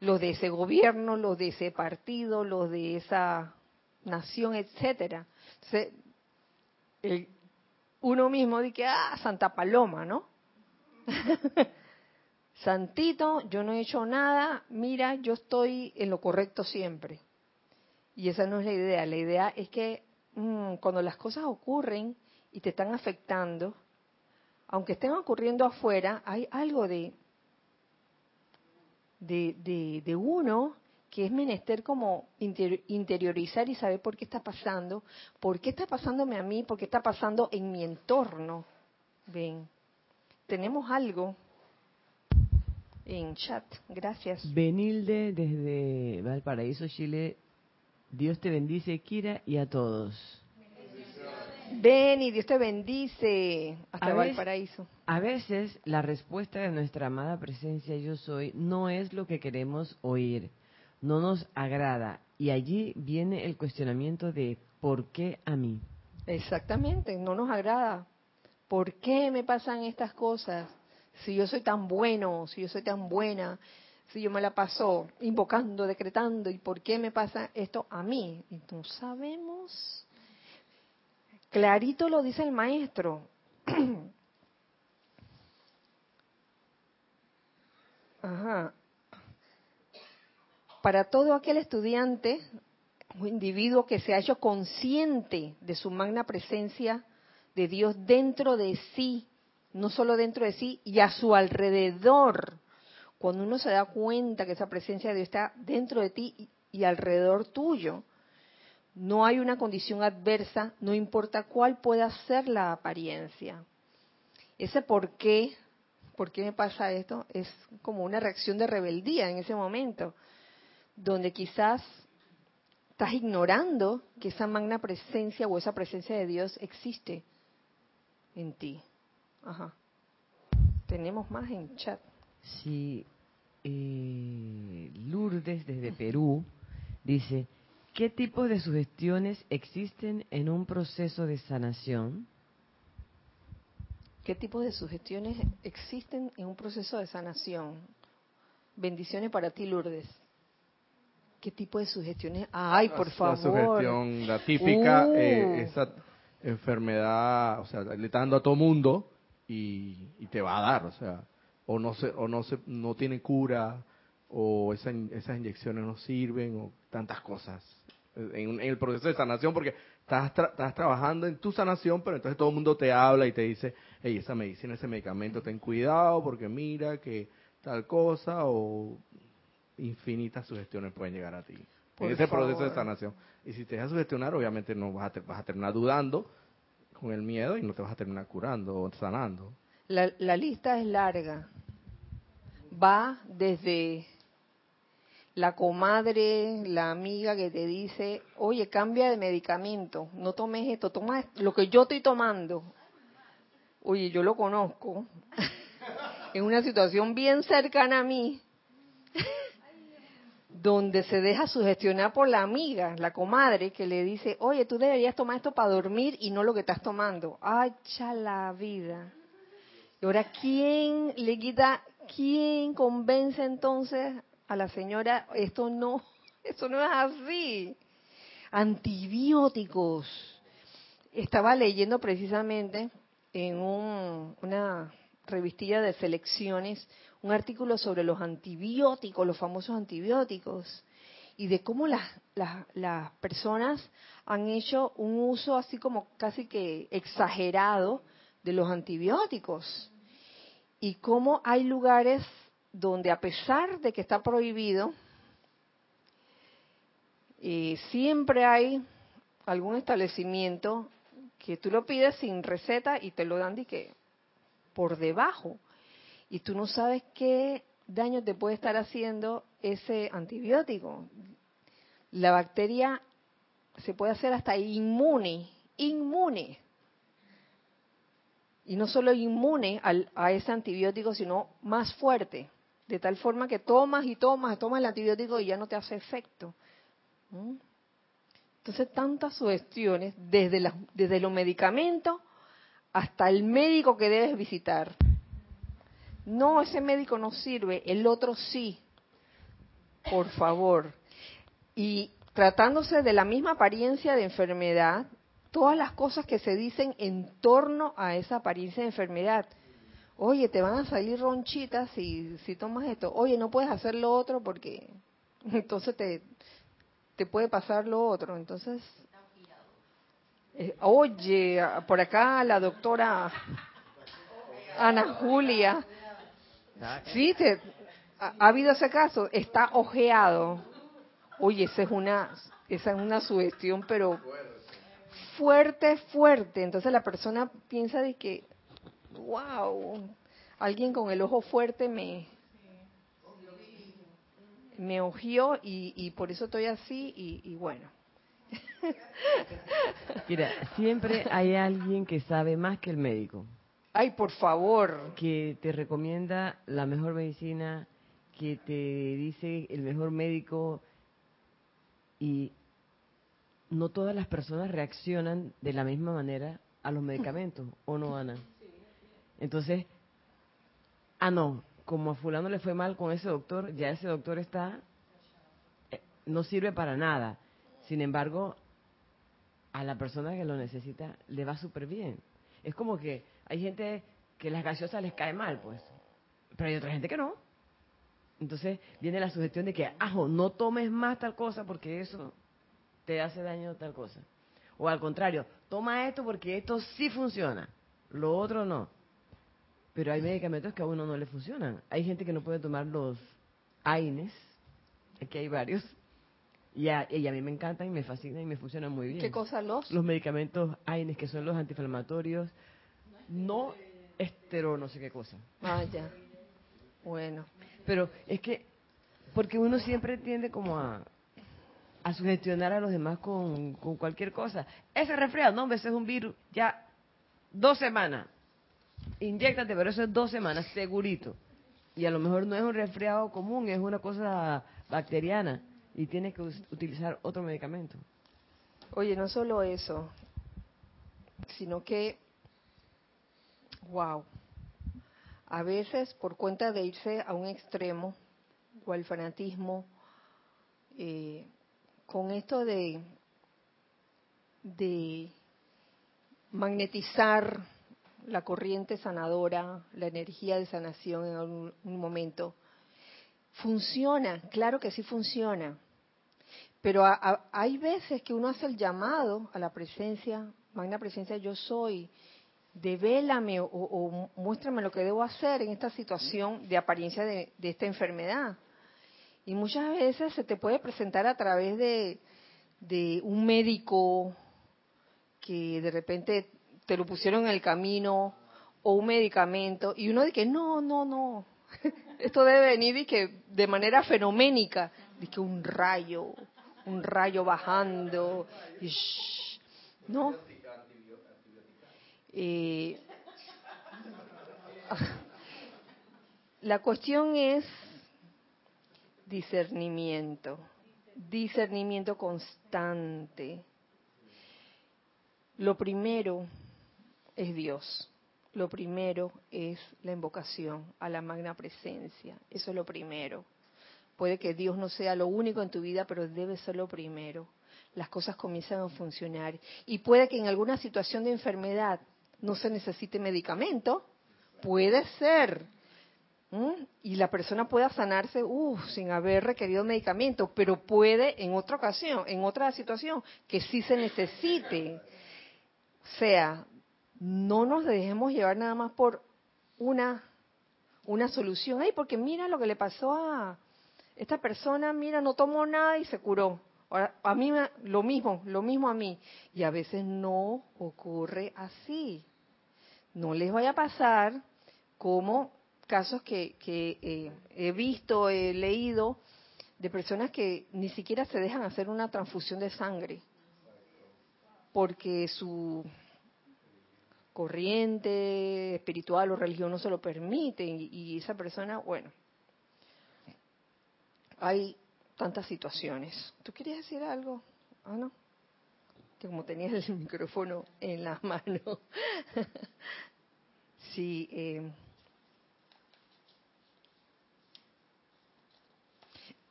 los de ese gobierno, los de ese partido, los de esa nación, etcétera. uno mismo dice, ah, Santa Paloma, ¿no? Santito, yo no he hecho nada, mira, yo estoy en lo correcto siempre. Y esa no es la idea. La idea es que mm, cuando las cosas ocurren y te están afectando, aunque estén ocurriendo afuera, hay algo de, de, de, uno que es menester como interiorizar y saber por qué está pasando, por qué está pasándome a mí, por qué está pasando en mi entorno. Ven, tenemos algo en chat. Gracias. Benilde desde Valparaíso, Chile, Dios te bendice, Kira, y a todos. Ven y Dios te bendice hasta Valparaíso. a veces la respuesta de nuestra amada presencia yo soy no es lo que queremos oír, no nos agrada y allí viene el cuestionamiento de ¿por qué a mí? Exactamente, no nos agrada. ¿Por qué me pasan estas cosas? Si yo soy tan bueno, si yo soy tan buena, si yo me la paso invocando, decretando, ¿y por qué me pasa esto a mí? Y no sabemos. Clarito lo dice el maestro. Ajá. Para todo aquel estudiante o individuo que se ha hecho consciente de su magna presencia de Dios dentro de sí, no solo dentro de sí, y a su alrededor, cuando uno se da cuenta que esa presencia de Dios está dentro de ti y alrededor tuyo, no hay una condición adversa, no importa cuál pueda ser la apariencia. Ese por qué, por qué me pasa esto, es como una reacción de rebeldía en ese momento, donde quizás estás ignorando que esa magna presencia o esa presencia de Dios existe en ti. Ajá. Tenemos más en chat. Sí, eh, Lourdes desde Perú dice, ¿qué tipo de sugestiones existen en un proceso de sanación? ¿Qué tipo de sugestiones existen en un proceso de sanación? Bendiciones para ti, Lourdes. ¿Qué tipo de sugestiones? Ay, por favor. La sugestión, la típica, eh, uh. esa enfermedad, o sea, le está dando a todo mundo y, y te va a dar, o sea, o no se, o no se, no tiene cura, o esas inyecciones no sirven, o tantas cosas. En, el proceso de sanación, porque estás, estás trabajando en tu sanación, pero entonces todo el mundo te habla y te dice, hey, esa medicina, ese medicamento, ten cuidado, porque mira que tal cosa, o infinitas sugestiones pueden llegar a ti. en ese proceso de sanación. Y si te dejas sugestionar, obviamente no vas a, vas a terminar dudando con el miedo y no te vas a terminar curando o sanando. La, la lista es larga va desde la comadre, la amiga que te dice, oye, cambia de medicamento, no tomes esto, toma lo que yo estoy tomando. Oye, yo lo conozco. en una situación bien cercana a mí, donde se deja sugestionar por la amiga, la comadre, que le dice, oye, tú deberías tomar esto para dormir y no lo que estás tomando. ¡Ay, la vida! Y ahora, ¿quién le quita ¿quién convence entonces a la señora? Esto no, esto no es así. Antibióticos. Estaba leyendo precisamente en una revistilla de selecciones un artículo sobre los antibióticos, los famosos antibióticos, y de cómo las, las, las personas han hecho un uso así como casi que exagerado de los antibióticos y cómo hay lugares donde a pesar de que está prohibido, eh, siempre hay algún establecimiento que tú lo pides sin receta y te lo dan de que por debajo. Y tú no sabes qué daño te puede estar haciendo ese antibiótico. La bacteria se puede hacer hasta inmune, inmune. Y no solo inmune a ese antibiótico, sino más fuerte, de tal forma que tomas y tomas, tomas el antibiótico y ya no te hace efecto. ¿Mm? Entonces, tantas sugestiones, desde, desde los medicamentos hasta el médico que debes visitar. No, ese médico no sirve, el otro sí. Por favor. Y tratándose de la misma apariencia de enfermedad, todas las cosas que se dicen en torno a esa apariencia de enfermedad. Oye, te van a salir ronchitas si, si tomas esto. Oye, no puedes hacer lo otro porque entonces te, te puede pasar lo otro. Entonces, eh, oye, por acá la doctora Ana Julia. Sí, te, ha, habido ese caso. Está ojeado. Oye, esa es una, esa es una sugestión, pero fuerte, fuerte. Entonces la persona piensa de que, wow, alguien con el ojo fuerte me, me ojió y, por eso estoy así y, bueno. Mira, siempre hay alguien que sabe más que el médico. Ay, por favor. Que te recomienda la mejor medicina, que te dice el mejor médico y no todas las personas reaccionan de la misma manera a los medicamentos, ¿o no, Ana? Entonces, ah, no, como a fulano le fue mal con ese doctor, ya ese doctor está, eh, no sirve para nada. Sin embargo, a la persona que lo necesita le va súper bien. Es como que hay gente que las gaseosas les cae mal, pues, pero hay otra gente que no. Entonces viene la sugestión de que, ajo, no tomes más tal cosa porque eso te hace daño tal cosa. O al contrario, toma esto porque esto sí funciona, lo otro no. Pero hay medicamentos que a uno no le funcionan. Hay gente que no puede tomar los AINES, aquí hay varios, y a, a mí me encantan y me fascinan y me funcionan muy bien. ¿Qué cosa los? Los medicamentos AINES, que son los antiinflamatorios, no estero, no sé qué cosa. Ah, ya. Bueno. Pero es que, porque uno siempre tiende como a, a sugestionar a los demás con, cualquier cosa. Ese resfriado, no, ese es un virus, ya dos semanas. Inyéctate, pero eso es dos semanas, segurito. Y a lo mejor no es un resfriado común, es una cosa bacteriana y tienes que utilizar otro medicamento. Oye, no solo eso, sino que, wow, a veces por cuenta de irse a un extremo o al fanatismo, eh, con esto de, de magnetizar la corriente sanadora, la energía de sanación en un, momento, funciona, claro que sí funciona, pero hay veces que uno hace el llamado a la presencia, magna presencia yo soy, devélame o, o, muéstrame lo que debo hacer en esta situación de apariencia de esta enfermedad. Y muchas veces se te puede presentar a través de, un médico que de repente te lo pusieron en el camino o un medicamento y uno dice no, no, no, esto debe venir y que de manera fenoménica, de que un rayo, un rayo bajando, ¿no? Eh, la cuestión es discernimiento, discernimiento constante. Lo primero es Dios, lo primero es la invocación a la magna presencia, eso es lo primero. Puede que Dios no sea lo único en tu vida, pero debe ser lo primero. Las cosas comienzan a funcionar. Y puede que en alguna situación de enfermedad no se necesite medicamento, puede ser, y la persona pueda sanarse sin haber requerido medicamento, pero puede en otra ocasión, en otra situación, que sí se necesite. O sea, no nos dejemos llevar nada más por una, una solución. Ay, porque mira lo que le pasó a esta persona, mira, no tomó nada y se curó. Ahora, a mí lo mismo, lo mismo a mí. Y a veces no ocurre así. No les vaya a pasar como casos que, eh, he visto, he leído, de personas que ni siquiera se dejan hacer una transfusión de sangre, porque su corriente espiritual o religión no se lo permite y, esa persona, bueno, hay tantas situaciones. ¿Tú querías decir algo? Ah, no. que como tenía el micrófono en las manos. sí, eh,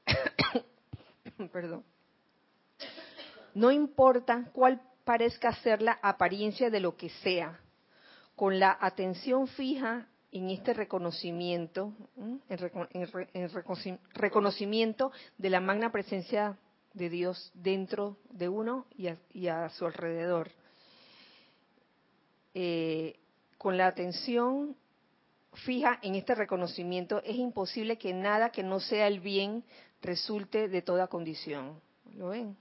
perdón. No importa cuál parezca ser la apariencia de lo que sea, con la atención fija en este reconocimiento, en, reconocimiento de la magna presencia de Dios dentro de uno y a, su alrededor. Eh, con la atención fija en este reconocimiento, es imposible que nada que no sea el bien resulte de toda condición. ¿Lo ven?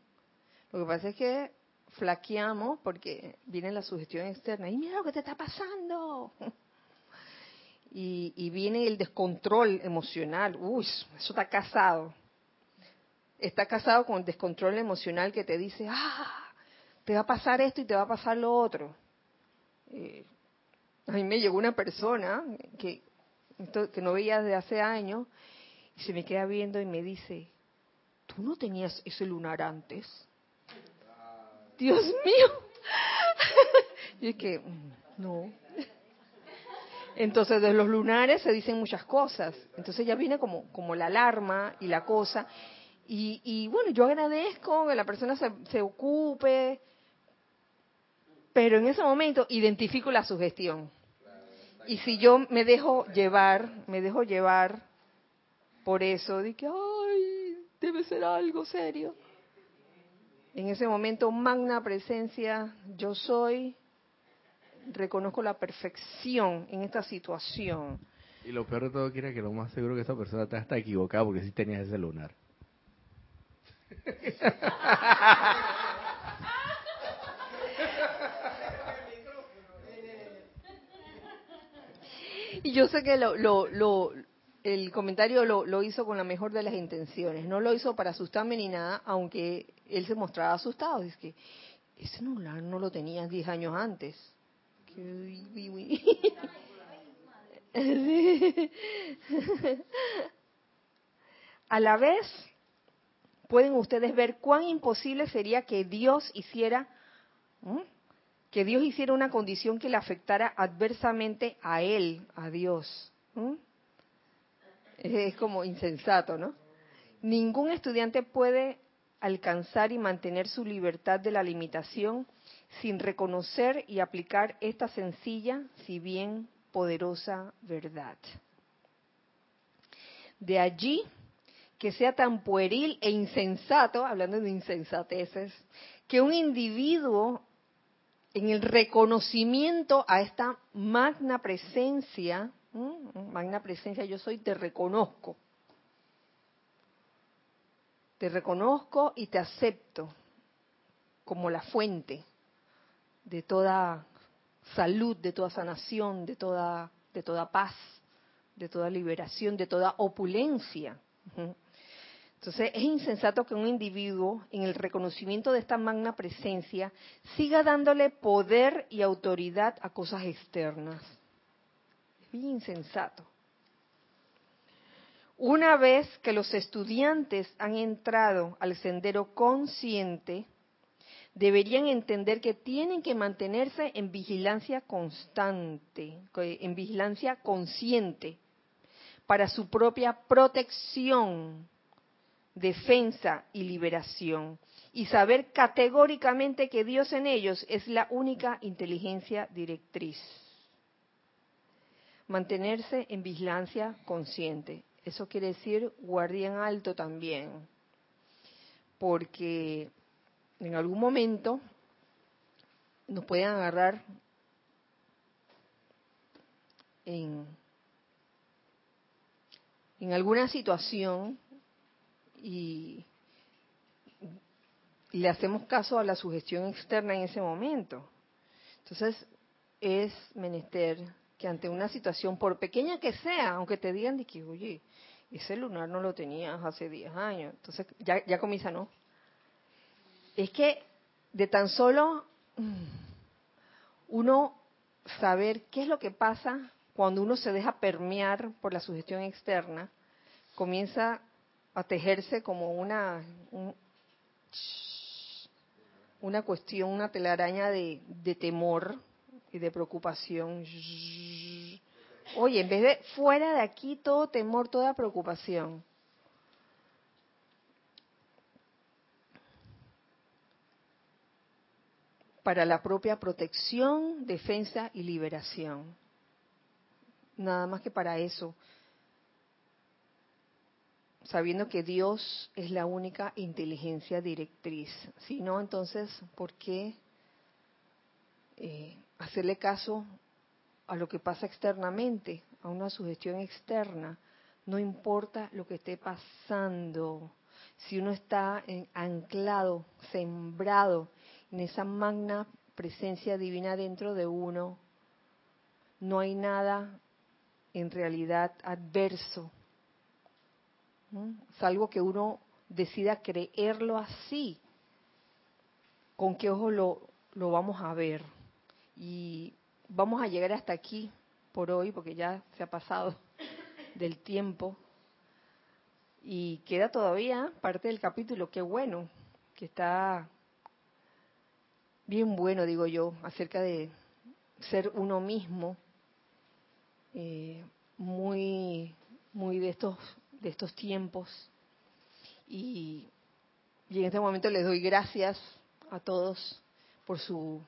Lo que pasa es que flaqueamos porque viene la sugestión externa. Y mira lo que te está pasando. Y, viene el descontrol emocional. Uy, eso está casado. Está casado con el descontrol emocional que te dice, ah, te va a pasar esto y te va a pasar lo otro. Eh, a mí me llegó una persona que, que no veía desde hace años y se me queda viendo y me dice, ¿tú no tenías ese lunar antes? Dios mío. y es que, mm, no. Entonces, de los lunares se dicen muchas cosas. Entonces ya viene como, como la alarma y la cosa. Y, y bueno, yo agradezco que la persona se, se ocupe, pero en ese momento identifico la sugestión. Y si yo me dejo llevar, me dejo llevar por eso, de que, ay, debe ser algo serio. En ese momento, magna presencia, yo soy, reconozco la perfección en esta situación. Y lo peor de todo, quiere que lo más seguro que esa persona está equivocada porque sí tenía ese lunar. Y yo sé que lo, lo, el comentario lo, hizo con la mejor de las intenciones. No lo hizo para asustarme ni nada, aunque él se mostraba asustado. Es que ese celular no lo tenía 10 años antes. A la vez, pueden ustedes ver cuán imposible sería que Dios hiciera que Dios hiciera una condición que le afectara adversamente a él, a Dios. Es como insensato, ¿no? Ningún estudiante puede alcanzar y mantener su libertad de la limitación sin reconocer y aplicar esta sencilla, si bien poderosa verdad. De allí que sea tan pueril e insensato, hablando de insensateces, que un individuo en el reconocimiento a esta magna presencia, magna presencia yo soy, te reconozco. Te reconozco y te acepto como la fuente de toda salud, de toda sanación, de toda, de toda paz, de toda liberación, de toda opulencia. Entonces es insensato que un individuo, en el reconocimiento de esta magna presencia, siga dándole poder y autoridad a cosas externas. Insensato. Una vez que los estudiantes han entrado al sendero consciente, deberían entender que tienen que mantenerse en vigilancia constante, en vigilancia consciente, para su propia protección defensa y liberación, y saber categóricamente que Dios en ellos es la única inteligencia directriz. Mantenerse en vigilancia consciente. Eso quiere decir guardián alto también, porque en algún momento nos pueden agarrar en, en alguna situación y le hacemos caso a la sugestión externa en ese momento. Entonces, es menester que ante una situación, por pequeña que sea, aunque te digan de que, oye, ese lunar no lo tenías hace 10 años, entonces ya, ya comienza, ¿no? Es que de tan solo mm, uno saber qué es lo que pasa cuando uno se deja permear por la sugestión externa, comienza a tejerse como una... una cuestión, una telaraña de temor y de preocupación. Oye, en vez de fuera de aquí todo temor, toda preocupación. Para la propia protección, defensa y liberación. Nada más que para eso sabiendo que Dios es la única inteligencia directriz. Si no, entonces, ¿por qué eh, hacerle caso a lo que pasa externamente, a una sugestión externa? No importa lo que esté pasando, si uno está anclado, sembrado en esa magna presencia divina dentro de uno, no hay nada en realidad adverso Salvo que uno decida creerlo así. ¿Con qué ojo lo vamos a ver? Y vamos a llegar hasta aquí por hoy, porque ya se ha pasado del tiempo. Y queda todavía parte del capítulo, qué bueno, que está bien bueno, digo yo, acerca de ser uno mismo, eh, muy, muy de estos de estos tiempos. Y, en este momento les doy gracias a todos por su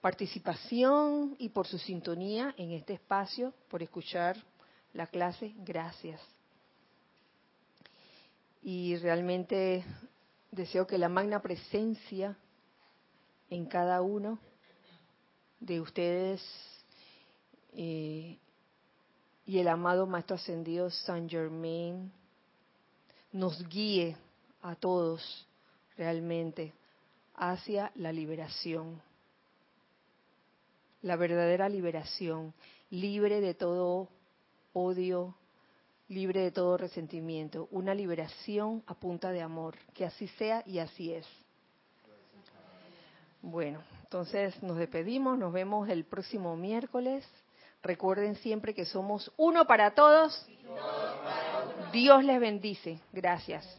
participación y por su sintonía en este espacio, por escuchar la clase. Gracias. Y realmente deseo que la magna presencia en cada uno de ustedes eh, y el amado Maestro Ascendido Saint Germain nos guíe a todos realmente hacia la liberación, la verdadera liberación, libre de todo odio, libre de todo resentimiento, una liberación a punta de amor, que así sea y así es. Bueno, entonces nos despedimos, nos vemos el próximo miércoles. Recuerden siempre que somos uno para todos. Dios les bendice. Gracias.